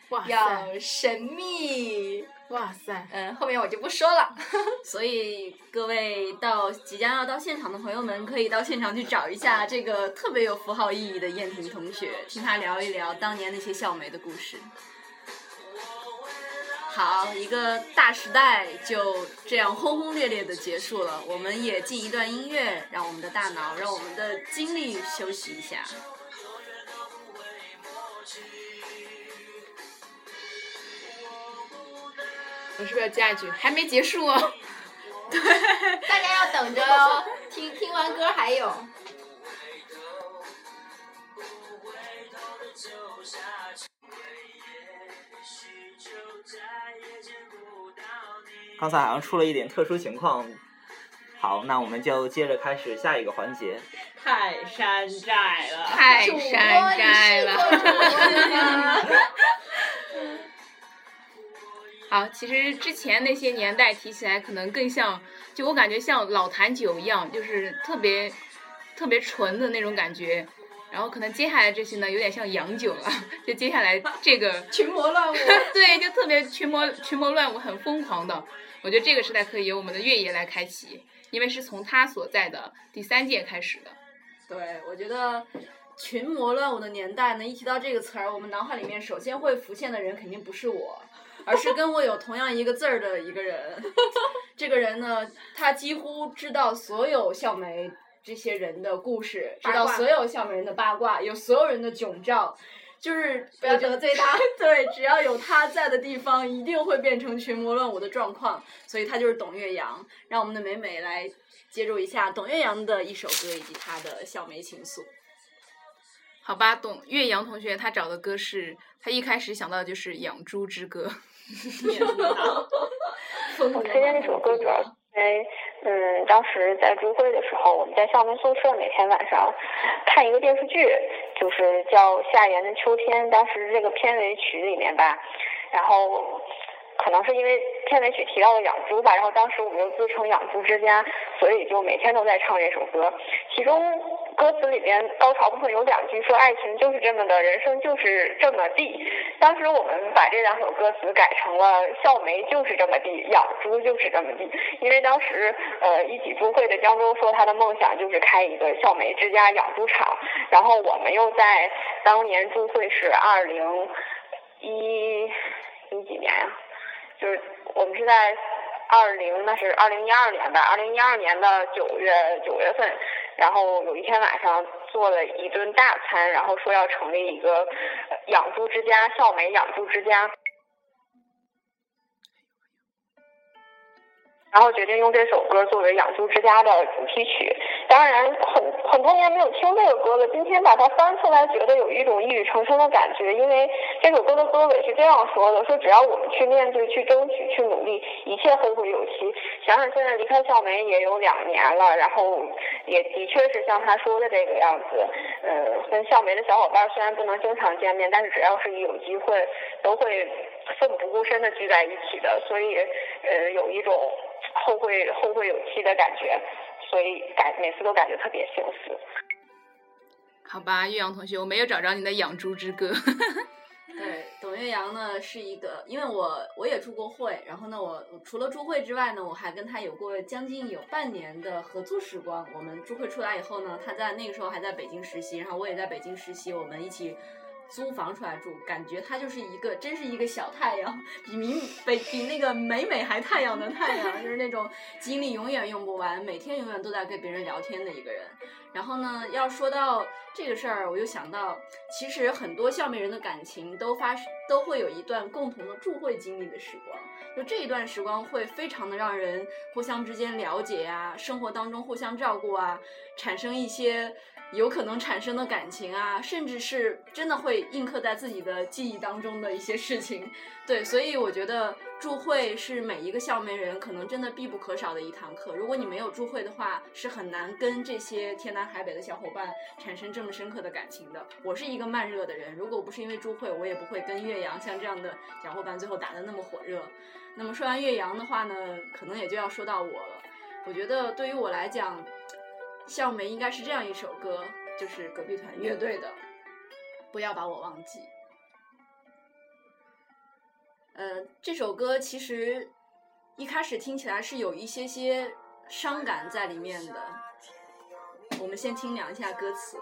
哇，要神秘。哇塞，嗯，后面我就不说了。*laughs* 所以各位到即将要到现场的朋友们，可以到现场去找一下这个特别有符号意义的燕婷同学，听他聊一聊当年那些校媒的故事。好，一个大时代就这样轰轰烈烈的结束了。我们也进一段音乐，让我们的大脑，让我们的精力休息一下。我是不是要加一句？还没结束哦。对大家要等着哦，听听完歌还有。刚才好像出了一点特殊情况。好，那我们就接着开始下一个环节。泰山寨了，泰山寨了。好，其实之前那些年代提起来，可能更像，就我感觉像老坛酒一样，就是特别特别纯的那种感觉。然后可能接下来这些呢，有点像洋酒了。就接下来这个 *laughs* 群魔乱舞，*laughs* 对，就特别群魔群魔乱舞，很疯狂的。我觉得这个时代可以由我们的月野来开启，因为是从他所在的第三届开始的。对，我觉得群魔乱舞的年代呢，一提到这个词儿，我们脑海里面首先会浮现的人肯定不是我，而是跟我有同样一个字儿的一个人。*laughs* 这个人呢，他几乎知道所有校梅这些人的故事，知道所有校梅人的八卦，有所有人的囧照。就是不要得罪他。*laughs* 对，只要有他在的地方，一定会变成群魔乱舞的状况。所以他就是董岳阳。让我们的美美来接入一下董岳阳的一首歌以及他的校梅情愫。好吧，董岳阳同学他找的歌是，他一开始想到的就是《养猪之歌》。*laughs* 我推荐这首歌主要因为，嗯，当时在住会的时候，我们在校门宿舍每天晚上看一个电视剧，就是叫《夏言的秋天》。当时这个片尾曲里面吧，然后可能是因为片尾曲提到了养猪吧，然后当时我们又自称养猪之家，所以就每天都在唱这首歌。其中歌词里边高潮部分有两句说爱情就是这么的，人生就是这么地。当时我们把这两首歌词改成了笑梅就是这么地，养猪就是这么地。因为当时呃一起租会的江州说他的梦想就是开一个笑梅之家养猪场，然后我们又在当年租会是二零一一几年呀、就是我们是在二零那是二零一二年吧，二零一二年的九月九月份，然后有一天晚上做了一顿大餐，然后说要成立一个养猪之家，笑梅养猪之家。然后决定用这首歌作为《养猪之家》的主题曲。当然很很多年没有听这个歌了，今天把它翻出来，觉得有一种一语成谶的感觉。因为这首歌的歌尾是这样说的：说只要我们去面对、去争取、去努力，一切后会有期。想想现在离开校梅也有两年了，然后也的确是像他说的这个样子。呃，跟校梅的小伙伴虽然不能经常见面，但是只要是一有机会，都会奋不顾身的聚在一起的。所以呃，有一种。后会后会有期的感觉，所以感每次都感觉特别幸福。好吧，岳阳同学，我没有找着你的养猪之歌。*laughs* 对，董岳阳呢是一个，因为我我也住过会，然后呢，我除了住会之外呢，我还跟他有过将近有半年的合作时光。我们住会出来以后呢，他在那个时候还在北京实习，然后我也在北京实习，我们一起租房出来住，感觉他就是一个真是一个小太阳，比明北比那个美美还太阳的太阳，就是那种精力永远用不完，每天永远都在跟别人聊天的一个人。然后呢，要说到这个事儿，我又想到，其实很多校梅人的感情都发都会有一段共同的住会经历的时光，就这一段时光会非常的让人互相之间了解呀、生活当中互相照顾啊，产生一些有可能产生的感情啊，甚至是真的会印刻在自己的记忆当中的一些事情。对，所以我觉得祝会是每一个校媒人可能真的必不可少的一堂课。如果你没有祝会的话，是很难跟这些天南海北的小伙伴产生这么深刻的感情的。我是一个慢热的人，如果不是因为祝会，我也不会跟岳阳像这样的小伙伴最后打得那么火热。那么说完岳阳的话呢，可能也就要说到我了。我觉得对于我来讲，校梅应该是这样一首歌，就是隔壁团乐队的《不要把我忘记》。呃，这首歌其实一开始听起来是有一些些伤感在里面的。我们先听两下歌词。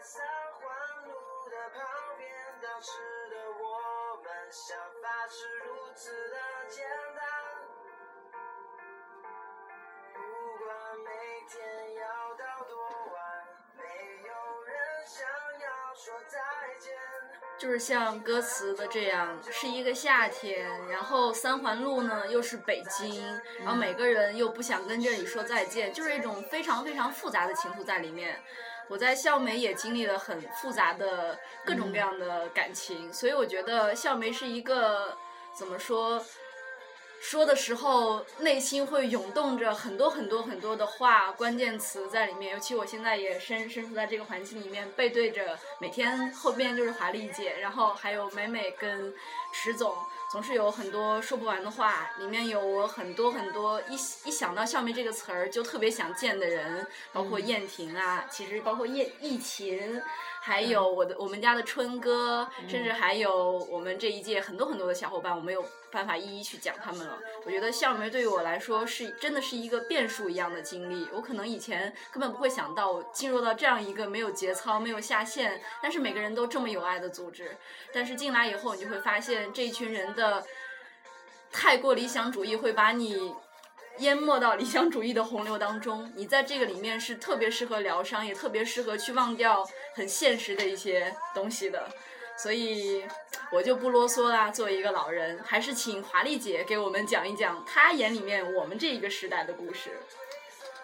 三环路的旁边，当时的我们，想是如此的简单。不管每天要到多晚，没有人想要说再见。就是像歌词的这样，是一个夏天，然后三环路呢又是北京，然后每个人又不想跟这里说再见，就是一种非常非常复杂的情愫在里面。我在校梅也经历了很复杂的各种各样的感情，所以我觉得校梅是一个怎么说，说的时候内心会涌动着很多很多很多的话、关键词在里面。尤其我现在也身身处在这个环境里面，背对着每天后边就是华丽姐，然后还有美美跟池总。总是有很多说不完的话，里面有我很多很多一一想到笑梅这个词儿就特别想见的人，包括燕婷啊，其实包括叶逸琴。还有我的我们家的春哥，甚至还有我们这一届很多很多的小伙伴，我没有办法一一去讲他们了。我觉得校梅对于我来说是真的是一个变数一样的经历。我可能以前根本不会想到进入到这样一个没有节操、没有下限，但是每个人都这么有爱的组织。但是进来以后，你就会发现这一群人的太过理想主义会把你。淹没到理想主义的洪流当中，你在这个里面是特别适合疗伤，也特别适合去忘掉很现实的一些东西的。所以我就不啰嗦啦，作为一个老人，还是请华丽姐给我们讲一讲她眼里面我们这一个时代的故事。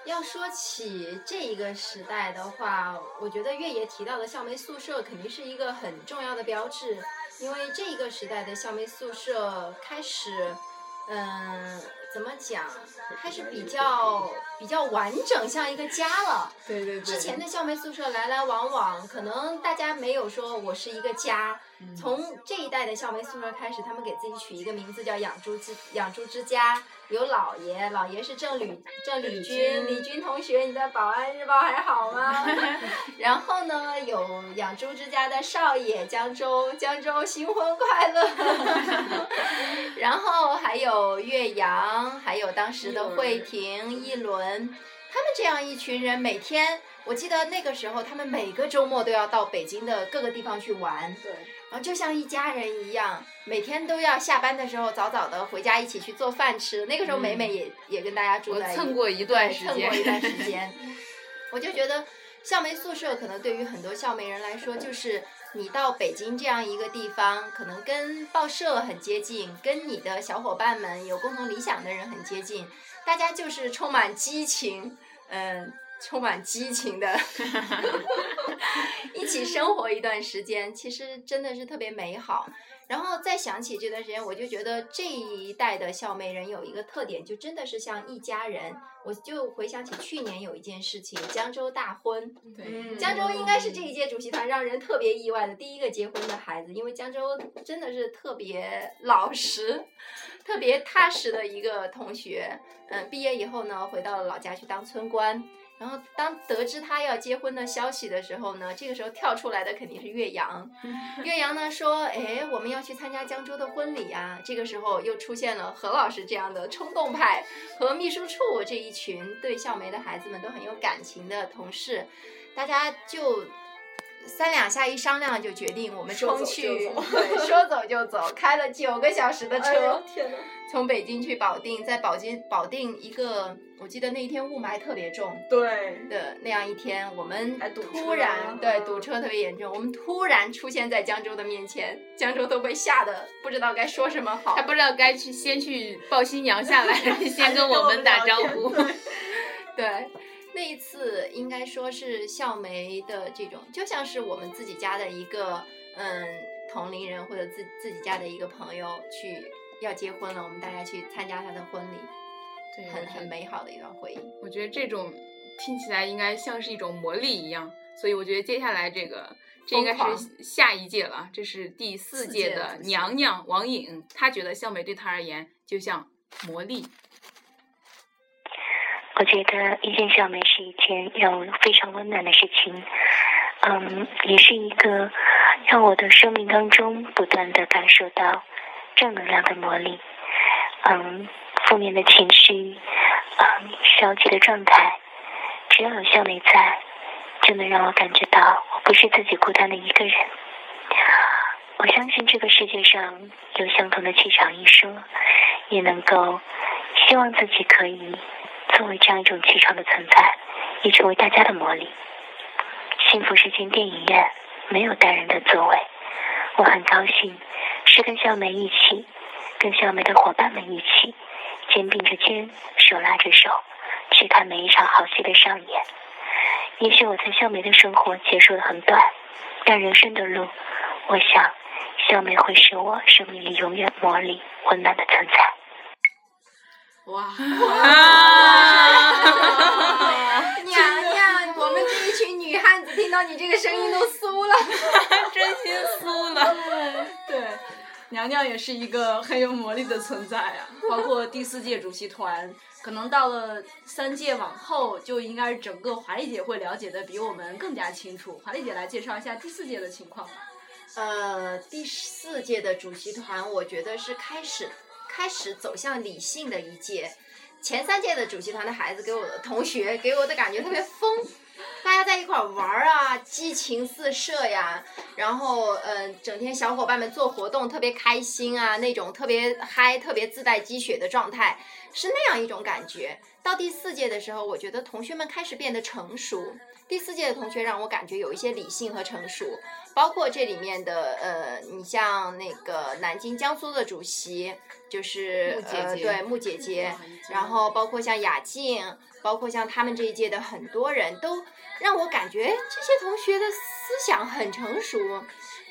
要说起这一个时代的话，我觉得月爷提到的校梅宿舍肯定是一个很重要的标志，因为这一个时代的校梅宿舍开始，嗯。怎么讲？它是比较比较完整，像一个家了。对对对。之前的校梅宿舍来来往往，可能大家没有说我是一个家。从这一代的校梅宿舍开始，他们给自己取一个名字叫养猪之养猪之家。有老爷，老爷是郑吕 *laughs* 郑吕军，李军同学，你在保安日报还好吗？*laughs* 然后呢，有养猪之家的少爷江州，江州新婚快乐。*laughs* 然后还有岳阳，还有当时的慧婷、一轮，他们这样一群人，每天，我记得那个时候，他们每个周末都要到北京的各个地方去玩。对。然后就像一家人一样，每天都要下班的时候早早的回家一起去做饭吃。那个时候，美美也也跟大家住在一蹭过一段时间，蹭过一段时间。我就觉得校媒宿舍可能对于很多校媒人来说，就是你到北京这样一个地方，可能跟报社很接近，跟你的小伙伴们有共同理想的人很接近，大家就是充满激情，嗯。充满激情的，*laughs* 一起生活一段时间，其实真的是特别美好。然后再想起这段时间，我就觉得这一代的校妹人有一个特点，就真的是像一家人。我就回想起去年有一件事情，江州大婚。对，江州应该是这一届主席团让人特别意外的第一个结婚的孩子，因为江州真的是特别老实、特别踏实的一个同学。嗯，毕业以后呢，回到了老家去当村官。然后当得知他要结婚的消息的时候呢，这个时候跳出来的肯定是岳阳。*laughs* 岳阳呢说：“哎，我们要去参加江州的婚礼啊！”这个时候又出现了何老师这样的冲动派和秘书处这一群对校梅的孩子们都很有感情的同事，大家就三两下一商量就决定，我们冲去，*laughs* 对，说走就走，开了九个小时的车，哎天哪！从北京去保定，在保定保定一个，我记得那一天雾霾特别重对，的那样一天，我们突然对嗯堵车特别严重，我们突然出现在江州的面前，江州都被吓得不知道该说什么好他。不知道该去先去抱新娘下来，*laughs* 先跟我们打招呼。对，*laughs* 那一次应该说是笑梅的这种，就像是我们自己家的一个嗯同龄人或者自自己家的一个朋友去要结婚了，我们大家去参加他的婚礼，对很很美好的一段回忆。我觉得这种听起来应该像是一种魔力一样，所以我觉得接下来这个这应该是下一届了，这是第四四届的娘娘王颖，她觉得笑梅对她而言就像魔力。我觉得遇见小梅是一件让我非常温暖的事情，嗯，也是一个让我的生命当中不断的感受到正能量的魔力，嗯，负面的情绪，嗯，消极的状态，只要有小梅在，就能让我感觉到我不是自己孤单的一个人。我相信这个世界上有相同的气场一说，也能够希望自己可以作为这样一种气场的存在，也成为大家的魔力。幸福是间电影院，没有单人的座位。我很高兴是跟小梅一起，跟小梅的伙伴们一起，肩并着肩，手拉着手，去看每一场好戏的上演。也许我在小梅的生活结束的很短，但人生的路，我想小梅会是我生命里永远魔力温暖的存在。哇！娘娘，我们这一群女汉子听到你这个声音都酥了。*laughs* 真心酥了。*laughs* 对，娘娘也是一个很有魔力的存在啊。包括第四届主席团，可能到了三届往后，就应该是整个华丽姐会了解的比我们更加清楚。华丽姐来介绍一下第四届的情况吧。呃，第四届的主席团，我觉得是开始开始走向理性的一届。前三届的主席团的孩子给我的同学给我的感觉特别疯，大家在一块儿玩儿啊，激情四射呀，然后呃，整天小伙伴们做活动特别开心啊，那种特别嗨、特别自带鸡血的状态，是那样一种感觉。到第四届的时候，我觉得同学们开始变得成熟。第四届的同学让我感觉有一些理性和成熟，包括这里面的呃，你像那个南京、江苏的主席，就是穆姐姐呃对穆姐姐，然后包括像雅静，包括像他们这一届的很多人都让我感觉这些同学的思想很成熟。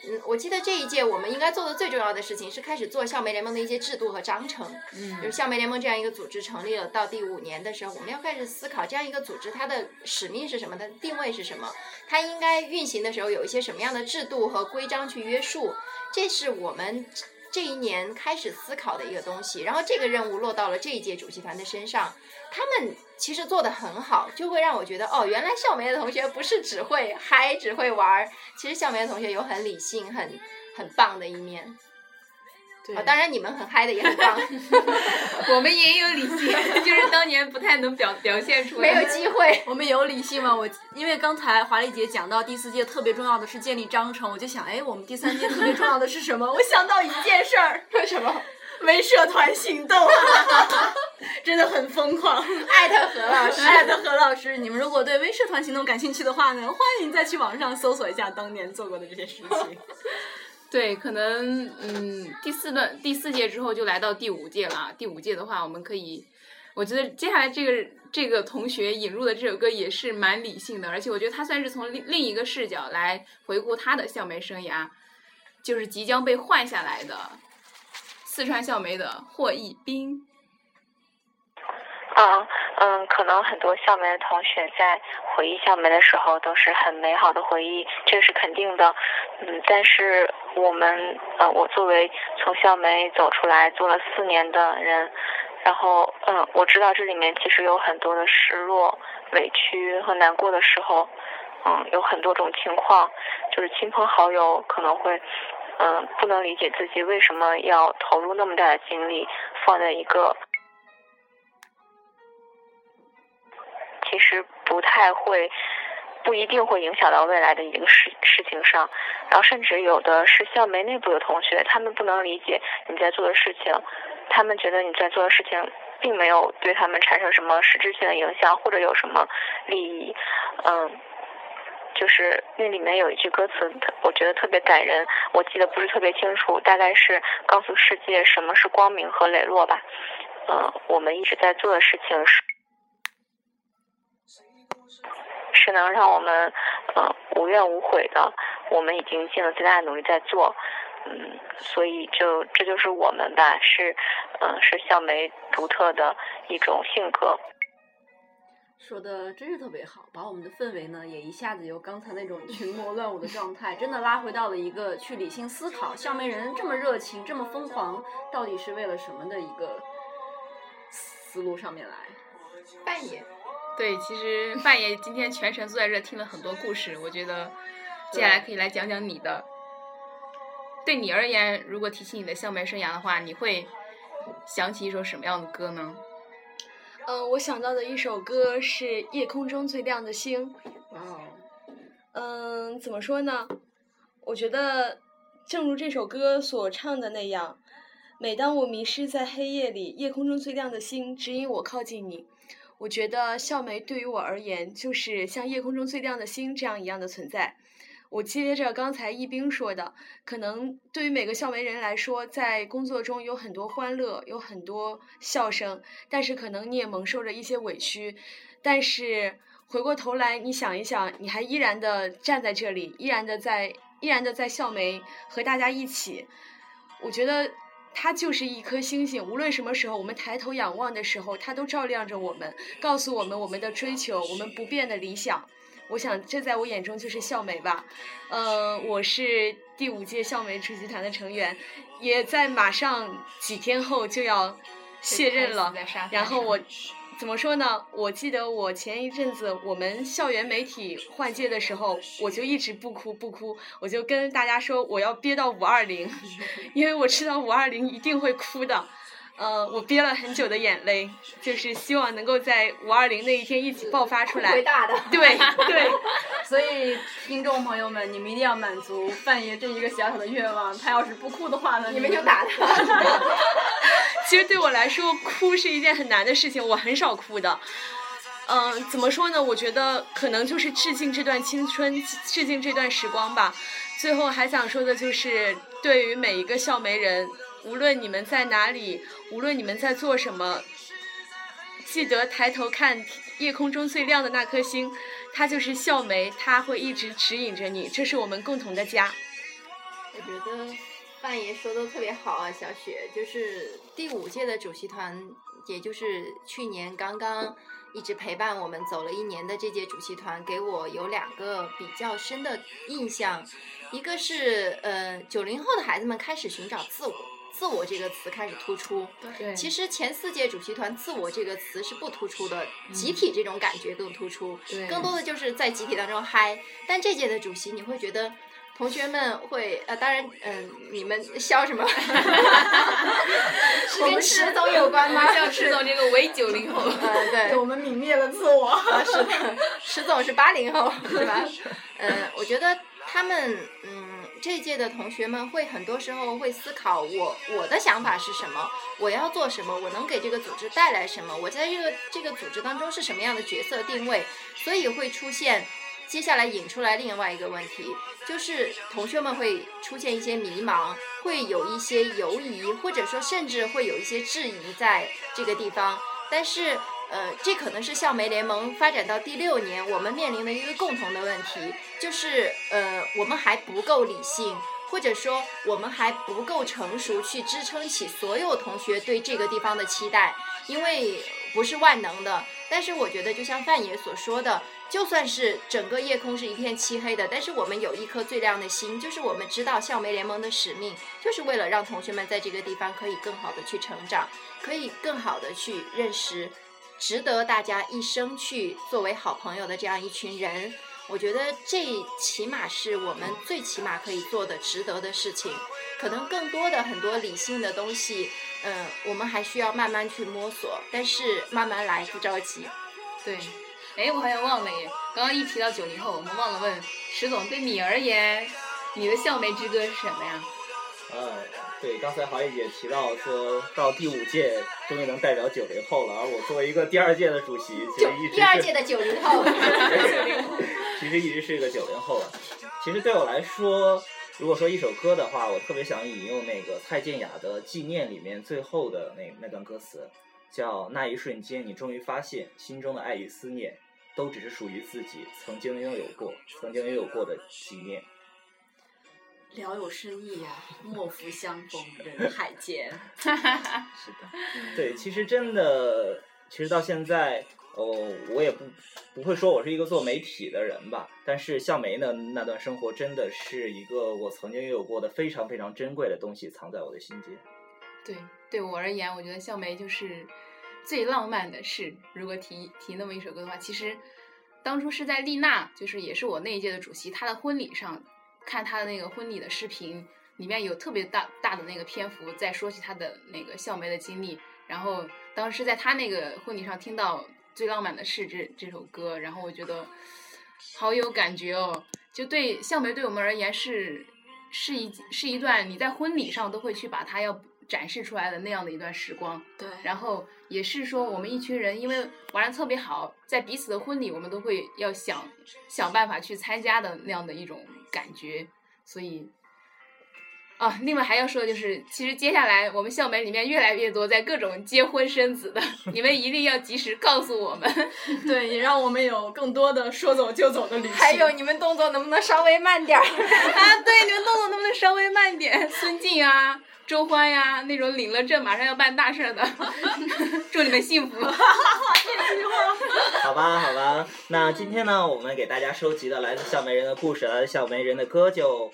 嗯，我记得这一届我们应该做的最重要的事情是开始做校媒联盟的一些制度和章程。嗯就是校媒联盟这样一个组织成立了到第五年的时候，我们要开始思考这样一个组织它的使命是什么，它的定位是什么，它应该运行的时候有一些什么样的制度和规章去约束，这是我们这一年开始思考的一个东西。然后这个任务落到了这一届主席团的身上，他们其实做的很好，就会让我觉得哦，原来校媒的同学不是只会嗨，只会玩儿，其实校媒的同学有很理性、很很棒的一面。对啊、当然你们很嗨的也很棒。*laughs* *laughs* 我们也有理性，就是当年不太能表表现出来。没有机会。我们有理性吗？我因为刚才华丽姐讲到第四届特别重要的是建立章程，我就想，哎，我们第三届特别重要的是什么？我想到一件事儿，*laughs* 为什么？为社团行动，*laughs* 真的很疯狂。*laughs* 艾特何老师，*laughs* 艾特何老师，你们如果对微社团行动感兴趣的话呢，欢迎再去网上搜索一下当年做过的这些事情。对，可能嗯，第四段第四届之后就来到第五届了。第五届的话，我们可以，我觉得接下来这个这个同学引入的这首歌也是蛮理性的，而且我觉得他算是从另另一个视角来回顾他的校媒生涯，就是即将被换下来的四川校媒的霍一斌。啊，嗯，可能很多校门的同学在回忆校门的时候都是很美好的回忆，这是肯定的。嗯，但是我们，呃，我作为从校门走出来做了四年的人，然后，嗯，我知道这里面其实有很多的失落、委屈和难过的时候，嗯，有很多种情况，就是亲朋好友可能会，嗯，不能理解自己为什么要投入那么大的精力放在一个。其实不太会不一定会影响到未来的一个事事情上。然后甚至有的是校媒内部的同学，他们不能理解你在做的事情，他们觉得你在做的事情并没有对他们产生什么实质性的影响，或者有什么利益，嗯。就是那里面有一句歌词，我觉得特别感人，我记得不是特别清楚，大概是告诉世界什么是光明和磊落吧。嗯，我们一直在做的事情是，是能让我们呃无怨无悔的，我们已经尽了最大的努力在做。嗯，所以就这就是我们吧，是嗯是笑梅独特的一种性格。说的真是特别好，把我们的氛围呢也一下子由刚才那种群魔乱舞的状态，真的拉回到了一个去理性思考，笑梅人这么热情，这么疯狂，到底是为了什么的一个思路上面来。半野，对，其实半野今天全程坐在这听了很多故事，我觉得接下来可以来讲讲你的。对你而言，如果提起你的校媒生涯的话，你会想起一首什么样的歌呢？嗯，我想到的一首歌是《夜空中最亮的星》。哦。嗯，怎么说呢？我觉得，正如这首歌所唱的那样，每当我迷失在黑夜里，夜空中最亮的星指引我靠近你。我觉得校梅对于我而言，就是像夜空中最亮的星这样一样的存在。我接着刚才一冰说的，可能对于每个校媒人来说，在工作中有很多欢乐，有很多笑声，但是可能你也蒙受着一些委屈。但是回过头来，你想一想，你还依然的站在这里，依然的在，依然的在校媒和大家一起。我觉得它就是一颗星星，无论什么时候我们抬头仰望的时候，它都照亮着我们，告诉我们我们的追求，我们不变的理想。我想，这在我眼中就是校美吧。呃，我是第五届校美主席团的成员，也在马上几天后就要卸任了。然后我怎么说呢？我记得我前一阵子我们校园媒体换届的时候，我就一直不哭不哭，我就跟大家说我要憋到五二零，*laughs* 因为我知道五二零一定会哭的。呃，我憋了很久的眼泪，就是希望能够在五二零那一天一起爆发出来。伟大的。对对。所以，听众朋友们，你们一定要满足范爷这一个小小的愿望。他要是不哭的话呢，你们就打他。*laughs* 其实对我来说，哭是一件很难的事情，我很少哭的。嗯，怎么说呢？我觉得可能就是致敬这段青春，致敬这段时光吧。最后还想说的就是，对于每一个笑媒人。无论你们在哪里，无论你们在做什么，记得抬头看夜空中最亮的那颗星，他就是笑梅，他会一直指引着你，这是我们共同的家。我觉得范爷说的特别好啊，小雪，就是第五届的主席团，也就是去年刚刚一直陪伴我们走了一年的这届主席团，给我有两个比较深的印象，一个是呃九零后的孩子们开始寻找自我。自我这个词开始突出，对，其实前四届主席团“自我”这个词是不突出的，集体这种感觉更突出，对，更多的就是在集体当中嗨。但这届的主席，你会觉得同学们会呃，当然，嗯，你们笑什么？*laughs* 是跟迟总有关吗？像迟总这个伪九零后，*laughs* 嗯，*laughs* 对，我们泯灭了自我。是的，迟总是八零后，是吧？嗯，我觉得他们，嗯。这届的同学们会很多时候会思考我我的想法是什么，我要做什么，我能给这个组织带来什么，我在这个这个组织当中是什么样的角色定位，所以会出现接下来引出来另外一个问题，就是同学们会出现一些迷茫，会有一些犹疑，或者说甚至会有一些质疑在这个地方，但是。呃，这可能是校媒联盟发展到第六年，我们面临的一个共同的问题，就是呃，我们还不够理性，或者说我们还不够成熟，去支撑起所有同学对这个地方的期待，因为不是万能的。但是我觉得，就像范爷所说的，就算是整个夜空是一片漆黑的，但是我们有一颗最亮的心，就是我们知道校媒联盟的使命，就是为了让同学们在这个地方可以更好的去成长，可以更好的去认识。值得大家一生去作为好朋友的这样一群人，我觉得这起码是我们最起码可以做的值得的事情。可能更多的很多理性的东西，嗯，我们还需要慢慢去摸索，但是慢慢来，不着急。对，哎，我好像忘了耶，刚刚一提到九零后，我们忘了问石总，对你而言，你的笑梅之歌是什么呀？呃，对，刚才华丽姐提到说到第五届终于能代表九零后了，而我作为一个第二届的主席，其实一直第二届的九零后，*laughs* 其实一直是一个九零后了。其实对我来说，如果说一首歌的话，我特别想引用那个蔡健雅的《纪念》里面最后的那那段歌词，叫“那一瞬间，你终于发现，心中的爱与思念，都只是属于自己曾经拥有过、曾经拥有过的纪念。”聊有深意呀、莫负相逢人海间。*laughs* 是的，对，其实真的，其实到现在，哦，我也不不会说我是一个做媒体的人吧，但是笑梅呢那段生活真的是一个我曾经拥有过的非常非常珍贵的东西，藏在我的心间。对，对我而言，我觉得笑梅就是最浪漫的事。如果提提那么一首歌的话，其实当初是在丽娜，就是也是我那一届的主席，她的婚礼上看他的那个婚礼的视频，里面有特别大大的那个篇幅在说起他的那个笑梅的经历。然后当时在他那个婚礼上听到《最浪漫的事》这这首歌，然后我觉得好有感觉哦。就对笑梅对我们而言是是一是一段你在婚礼上都会去把它要展示出来的那样的一段时光。对，然后也是说，我们一群人因为玩的特别好，在彼此的婚礼，我们都会要想想办法去参加的那样的一种感觉，所以。啊，另外还要说的就是，其实接下来我们校门里面越来越多在各种结婚生子的，*laughs* 你们一定要及时告诉我们。*laughs* 对，也让我们有更多的说走就走的旅行。还有你们动作能不能稍微慢点儿？*laughs* 啊，对，你们动作能不能稍微慢点？孙静啊，周欢呀、那种领了证马上要办大事儿的，*laughs* 祝你们幸福。*laughs* 好吧，好吧，那今天呢，我们给大家收集的来自笑梅人的故事，来自笑梅人的歌就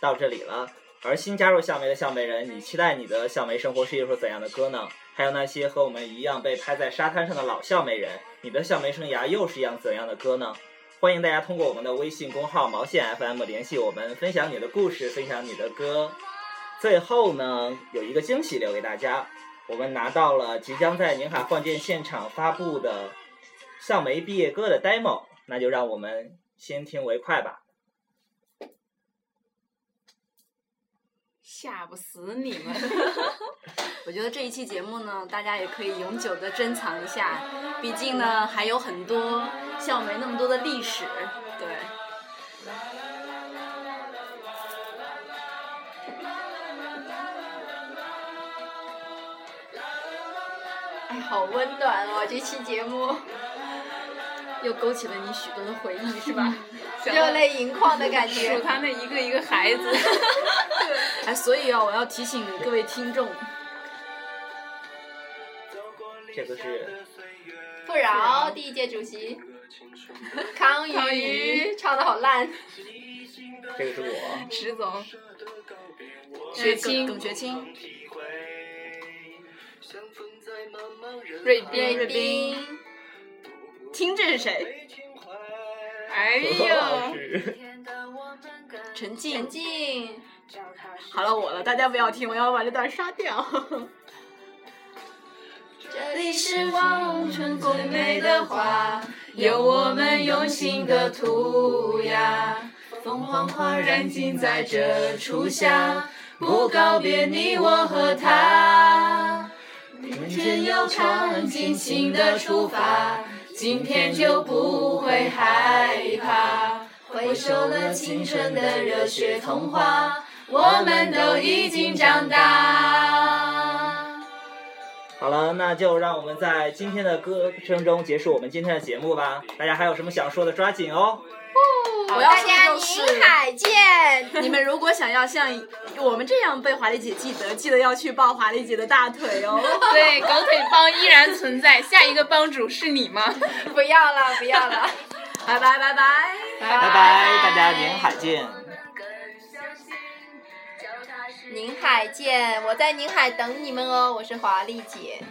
到这里了。而新加入笑梅的笑梅人，你期待你的笑梅生活是一首怎样的歌呢？还有那些和我们一样被拍在沙滩上的老笑媒人，你的笑梅生涯又是一样怎样的歌呢？欢迎大家通过我们的微信公号毛线 FM 联系我们，分享你的故事，分享你的歌。最后呢，有一个惊喜留给大家，我们拿到了即将在宁海换届现场发布的笑梅毕业歌的 demo，那就让我们先听为快吧。吓不死你们！*laughs* 我觉得这一期节目呢，大家也可以永久的珍藏一下，毕竟呢还有很多校梅那么多的历史，哎，好温暖哦，这期节目。又勾起了你许多的回忆，是吧？*laughs* 热泪盈眶的感觉。数。他那一个一个孩子。*laughs* 哎，所以啊，我要提醒各位听众，这个是富饶第一届主席。康 *laughs* 康宇。宇唱的好烂，这个是我，石总，呃雪清耿，耿学清，瑞瑞斌，斌，听这是谁？哎呦，*laughs* 师。陈静陈。静，好了，我了，大家不要听，我要把这段刷掉。*laughs* 这里是望春最美的花，有我们用心的涂鸦。凤凰花燃尽在这初夏，不告别你我和他。明天又唱尽情的出发，今天就不会害怕。回首了青春的热血童话，我们都已经长大。好了，那就让我们在今天的歌声中结束我们今天的节目吧。大家还有什么想说的，抓紧哦。我要说大家的就是宁海见。*laughs* 你们如果想要像我们这样被华丽姐记得，记得要去抱华丽姐的大腿哦。*laughs* 对，狗腿帮依然存在，下一个帮主是你吗？*laughs* 不要了，不要了，拜拜拜拜。拜拜，大家宁海见。宁海见，我在宁海等你们哦，我是华丽姐。